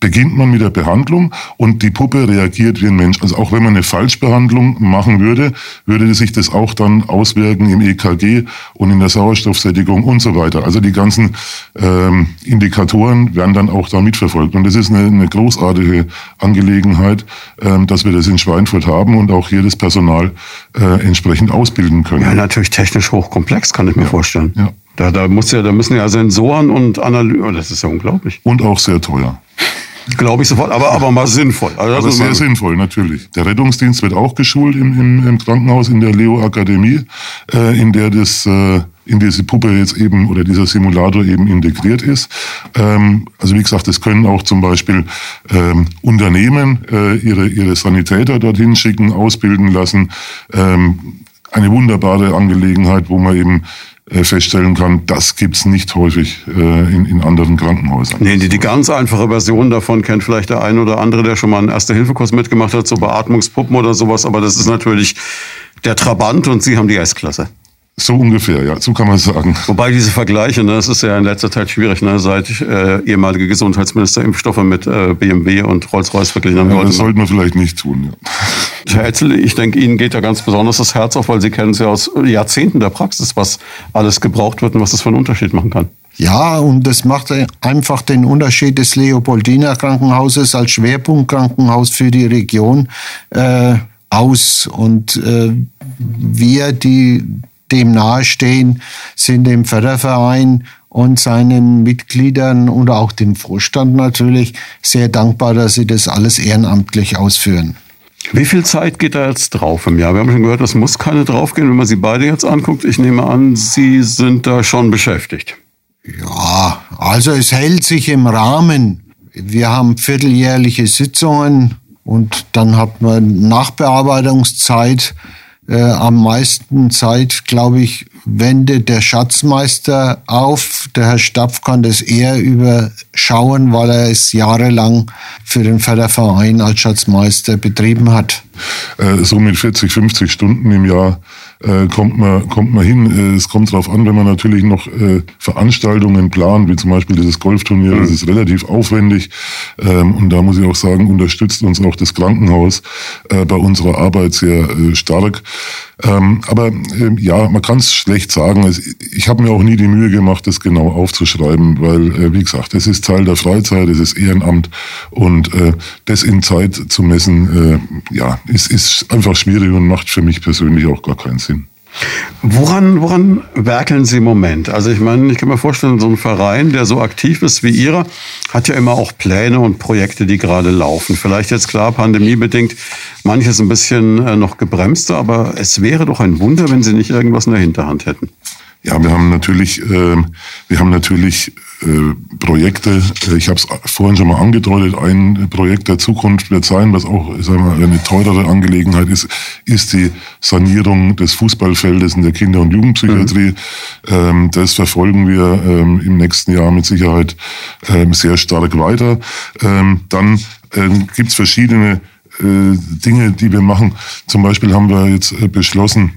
beginnt man mit der Behandlung und die Puppe reagiert wie ein Mensch. Also auch wenn man eine Falschbehandlung machen würde, würde sich das auch dann auswirken im EKG und in der Sauerstoffsättigung und so weiter. Also die ganzen ähm, Indikatoren werden dann auch da mitverfolgt. Und das ist eine, eine großartige Angelegenheit, ähm, dass wir das in Schweinfurt haben und auch hier das Personal äh, entsprechend ausbilden können. Ja, natürlich technisch hochkomplex, kann ich mir ja. vorstellen. Ja. Da, da, muss ja, da müssen ja Sensoren und Analyse, oh, das ist ja unglaublich. Und auch sehr teuer. Glaube ich sofort, aber, aber mal sinnvoll. Also aber sehr sinnvoll, natürlich. Der Rettungsdienst wird auch geschult im, im, im Krankenhaus in der Leo-Akademie, äh, in der das, äh, in diese Puppe jetzt eben oder dieser Simulator eben integriert ist. Ähm, also wie gesagt, es können auch zum Beispiel ähm, Unternehmen äh, ihre, ihre Sanitäter dorthin schicken, ausbilden lassen. Ähm, eine wunderbare Angelegenheit, wo man eben feststellen kann, das gibt's nicht häufig äh, in, in anderen Krankenhäusern. Nee, die, die ganz einfache Version davon kennt vielleicht der eine oder andere, der schon mal einen Erste-Hilfe-Kurs mitgemacht hat, so Beatmungspuppen oder sowas, aber das ist natürlich der Trabant und Sie haben die S-Klasse. So ungefähr, ja, so kann man sagen. Wobei diese Vergleiche, ne, das ist ja in letzter Zeit schwierig, ne, seit äh, ehemalige Gesundheitsminister Impfstoffe mit äh, BMW und Rolls-Royce verglichen haben. Ja, das sollte man vielleicht nicht tun. Ja. Herr Etzel, ich denke, Ihnen geht ja ganz besonders das Herz auf, weil Sie kennen es ja aus Jahrzehnten der Praxis, was alles gebraucht wird und was das für einen Unterschied machen kann. Ja, und das macht einfach den Unterschied des Leopoldiner Krankenhauses als Schwerpunktkrankenhaus für die Region äh, aus. Und äh, wir, die dem nahestehen, sind dem Förderverein und seinen Mitgliedern und auch dem Vorstand natürlich sehr dankbar, dass sie das alles ehrenamtlich ausführen. Wie viel Zeit geht da jetzt drauf im Jahr? Wir haben schon gehört, das muss keine draufgehen, wenn man Sie beide jetzt anguckt. Ich nehme an, Sie sind da schon beschäftigt. Ja, also es hält sich im Rahmen. Wir haben vierteljährliche Sitzungen und dann hat man Nachbearbeitungszeit äh, am meisten Zeit, glaube ich, wendet der Schatzmeister auf. Der Herr Stapf kann das eher überschauen, weil er es jahrelang für den Förderverein als Schatzmeister betrieben hat. Äh, so mit 40, 50 Stunden im Jahr äh, kommt, man, kommt man hin. Äh, es kommt darauf an, wenn man natürlich noch äh, Veranstaltungen plant, wie zum Beispiel dieses Golfturnier, mhm. das ist relativ aufwendig. Ähm, und da muss ich auch sagen, unterstützt uns auch das Krankenhaus äh, bei unserer Arbeit sehr äh, stark. Ähm, aber ähm, ja, man kann es schlecht sagen. Also, ich habe mir auch nie die Mühe gemacht, das genau aufzuschreiben, weil, äh, wie gesagt, es ist Teil der Freizeit, es ist Ehrenamt und äh, das in Zeit zu messen, äh, ja, ist, ist einfach schwierig und macht für mich persönlich auch gar keinen Sinn. Woran, woran werkeln Sie im Moment? Also ich meine, ich kann mir vorstellen, so ein Verein, der so aktiv ist wie Ihrer, hat ja immer auch Pläne und Projekte, die gerade laufen. Vielleicht jetzt klar, pandemiebedingt, manches ein bisschen äh, noch gebremster, aber es wäre doch ein Wunder, wenn Sie nicht irgendwas in der Hinterhand hätten. Ja, wir haben natürlich, äh, wir haben natürlich äh, Projekte. Ich habe es vorhin schon mal angedeutet. Ein Projekt der Zukunft wird sein, was auch sagen wir, eine teurere Angelegenheit ist, ist die Sanierung des Fußballfeldes in der Kinder- und Jugendpsychiatrie. Mhm. Ähm, das verfolgen wir ähm, im nächsten Jahr mit Sicherheit ähm, sehr stark weiter. Ähm, dann ähm, gibt es verschiedene äh, Dinge, die wir machen. Zum Beispiel haben wir jetzt äh, beschlossen,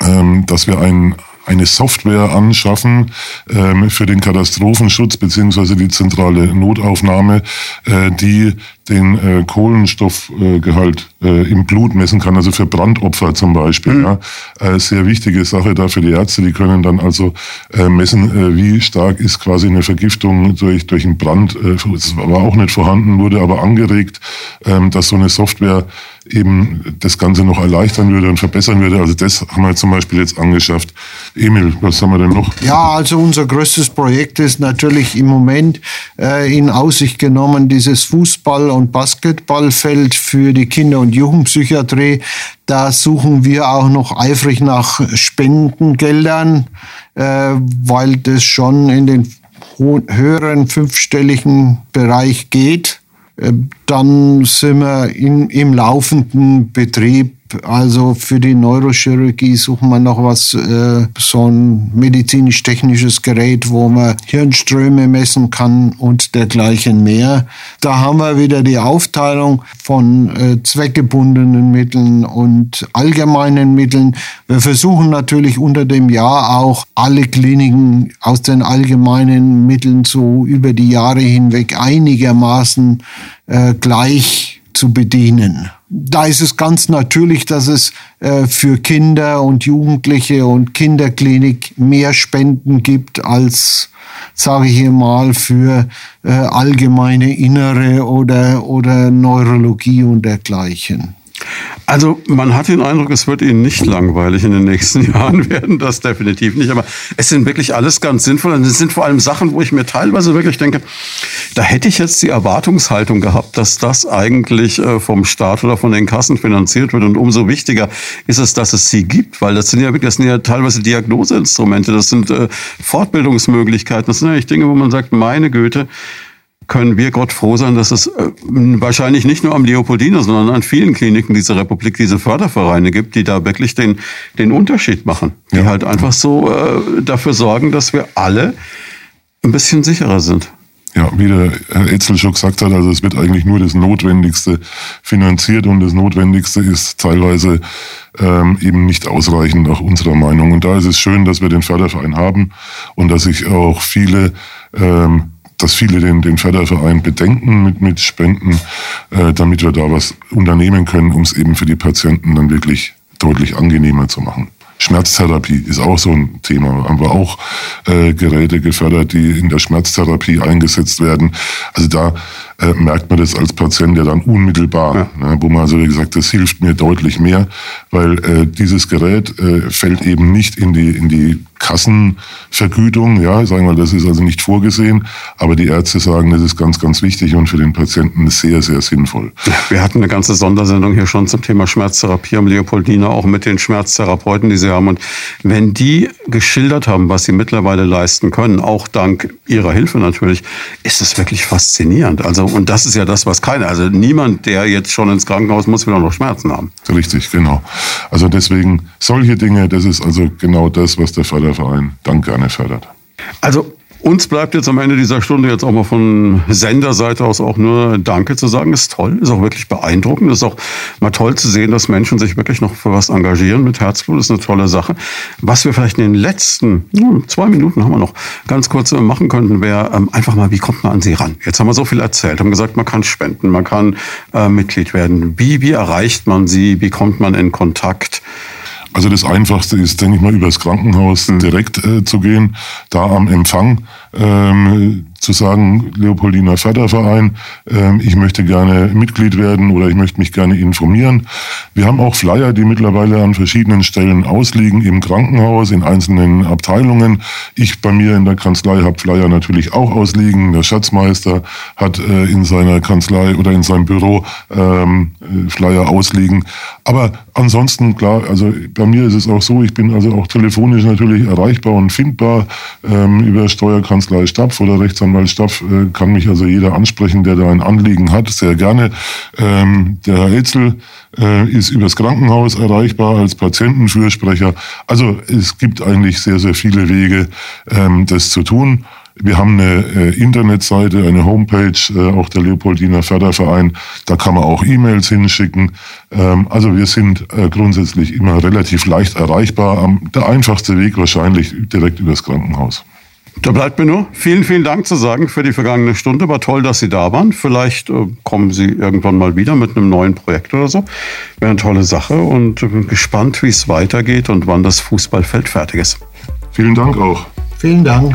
ähm, dass wir ein eine Software anschaffen ähm, für den Katastrophenschutz beziehungsweise die zentrale Notaufnahme, äh, die den äh, Kohlenstoffgehalt äh, im Blut messen kann, also für Brandopfer zum Beispiel. Mhm. Ja. Äh, sehr wichtige Sache da für die Ärzte, die können dann also äh, messen, äh, wie stark ist quasi eine Vergiftung durch, durch einen Brand, das war auch nicht vorhanden, wurde aber angeregt, äh, dass so eine Software eben das Ganze noch erleichtern würde und verbessern würde. Also das haben wir zum Beispiel jetzt angeschafft. Emil, was haben wir denn noch? Ja, also unser größtes Projekt ist natürlich im Moment äh, in Aussicht genommen dieses Fußball- und Basketballfeld für die Kinder- und Jugendpsychiatrie. Da suchen wir auch noch eifrig nach Spendengeldern, äh, weil das schon in den höheren fünfstelligen Bereich geht. Dann sind wir in, im laufenden Betrieb also für die Neurochirurgie suchen wir noch was, äh, so ein medizinisch-technisches Gerät, wo man Hirnströme messen kann und dergleichen mehr. Da haben wir wieder die Aufteilung von äh, zweckgebundenen Mitteln und allgemeinen Mitteln. Wir versuchen natürlich unter dem Jahr auch alle Kliniken aus den allgemeinen Mitteln so über die Jahre hinweg einigermaßen äh, gleich zu bedienen da ist es ganz natürlich, dass es äh, für Kinder und Jugendliche und Kinderklinik mehr Spenden gibt als, sage ich hier mal, für äh, allgemeine Innere oder, oder Neurologie und dergleichen. Also man hat den Eindruck, es wird Ihnen nicht langweilig in den nächsten Jahren werden, das definitiv nicht. Aber es sind wirklich alles ganz sinnvoll und es sind vor allem Sachen, wo ich mir teilweise wirklich denke, da hätte ich jetzt die Erwartungshaltung gehabt, dass das eigentlich äh, vom Staat oder von den Kassen finanziert wird. Und umso wichtiger ist es, dass es sie gibt, weil das sind ja wirklich, das sind ja teilweise Diagnoseinstrumente, das sind äh, Fortbildungsmöglichkeiten, das sind eigentlich Dinge, wo man sagt, meine Güte, können wir Gott froh sein, dass es äh, wahrscheinlich nicht nur am Leopoldiner, sondern an vielen Kliniken dieser Republik diese Fördervereine gibt, die da wirklich den, den Unterschied machen. Die ja. halt einfach so äh, dafür sorgen, dass wir alle ein bisschen sicherer sind. Ja, wie der Herr Etzel schon gesagt hat, also es wird eigentlich nur das Notwendigste finanziert und das Notwendigste ist teilweise ähm, eben nicht ausreichend nach unserer Meinung. Und da ist es schön, dass wir den Förderverein haben und dass sich auch viele ähm, dass viele den, den Förderverein bedenken mit, mit Spenden, äh, damit wir da was unternehmen können, um es eben für die Patienten dann wirklich deutlich angenehmer zu machen. Schmerztherapie ist auch so ein Thema. Haben wir auch äh, Geräte gefördert, die in der Schmerztherapie eingesetzt werden. Also da äh, merkt man das als Patient ja dann unmittelbar, ja. ne, wo man also wie gesagt, das hilft mir deutlich mehr, weil äh, dieses Gerät äh, fällt eben nicht in die in die Kassenvergütung, ja, sagen wir, das ist also nicht vorgesehen, aber die Ärzte sagen, das ist ganz, ganz wichtig und für den Patienten sehr, sehr sinnvoll. Wir hatten eine ganze Sondersendung hier schon zum Thema Schmerztherapie am Leopoldina, auch mit den Schmerztherapeuten, die sie haben. Und wenn die geschildert haben, was sie mittlerweile leisten können, auch dank ihrer Hilfe natürlich, ist es wirklich faszinierend. Also, und das ist ja das, was keiner, also niemand, der jetzt schon ins Krankenhaus muss, will auch noch Schmerzen haben. Richtig, genau. Also deswegen solche Dinge, das ist also genau das, was der Förder Verein dann gerne fördert. Also uns bleibt jetzt am Ende dieser Stunde jetzt auch mal von Senderseite aus auch nur Danke zu sagen. Ist toll, ist auch wirklich beeindruckend. Ist auch mal toll zu sehen, dass Menschen sich wirklich noch für was engagieren mit Herzblut. Ist eine tolle Sache. Was wir vielleicht in den letzten zwei Minuten haben wir noch ganz kurz machen könnten, wäre ähm, einfach mal, wie kommt man an sie ran? Jetzt haben wir so viel erzählt, haben gesagt, man kann spenden, man kann äh, Mitglied werden. Wie, wie erreicht man sie? Wie kommt man in Kontakt? Also das Einfachste ist, denke ich mal, übers Krankenhaus mhm. direkt äh, zu gehen, da am Empfang ähm, zu sagen, Leopoldiner Förderverein, ähm, ich möchte gerne Mitglied werden oder ich möchte mich gerne informieren. Wir haben auch Flyer, die mittlerweile an verschiedenen Stellen ausliegen, im Krankenhaus, in einzelnen Abteilungen. Ich bei mir in der Kanzlei habe Flyer natürlich auch ausliegen. Der Schatzmeister hat äh, in seiner Kanzlei oder in seinem Büro ähm, äh, Flyer ausliegen. Aber ansonsten, klar, also bei mir ist es auch so, ich bin also auch telefonisch natürlich erreichbar und findbar ähm, über Steuerkanzlei Stapf oder Rechtsanwalt Stapf äh, kann mich also jeder ansprechen, der da ein Anliegen hat, sehr gerne. Ähm, der Herr Etzel äh, ist übers Krankenhaus erreichbar als Patientenfürsprecher. Also es gibt eigentlich sehr, sehr viele Wege, ähm, das zu tun. Wir haben eine äh, Internetseite, eine Homepage, äh, auch der Leopoldiner Förderverein. Da kann man auch E-Mails hinschicken. Ähm, also wir sind äh, grundsätzlich immer relativ leicht erreichbar. Am, der einfachste Weg wahrscheinlich direkt übers Krankenhaus. Da bleibt mir nur vielen, vielen Dank zu sagen für die vergangene Stunde. War toll, dass Sie da waren. Vielleicht äh, kommen Sie irgendwann mal wieder mit einem neuen Projekt oder so. Wäre eine tolle Sache und bin gespannt, wie es weitergeht und wann das Fußballfeld fertig ist. Vielen Dank auch. Vielen Dank.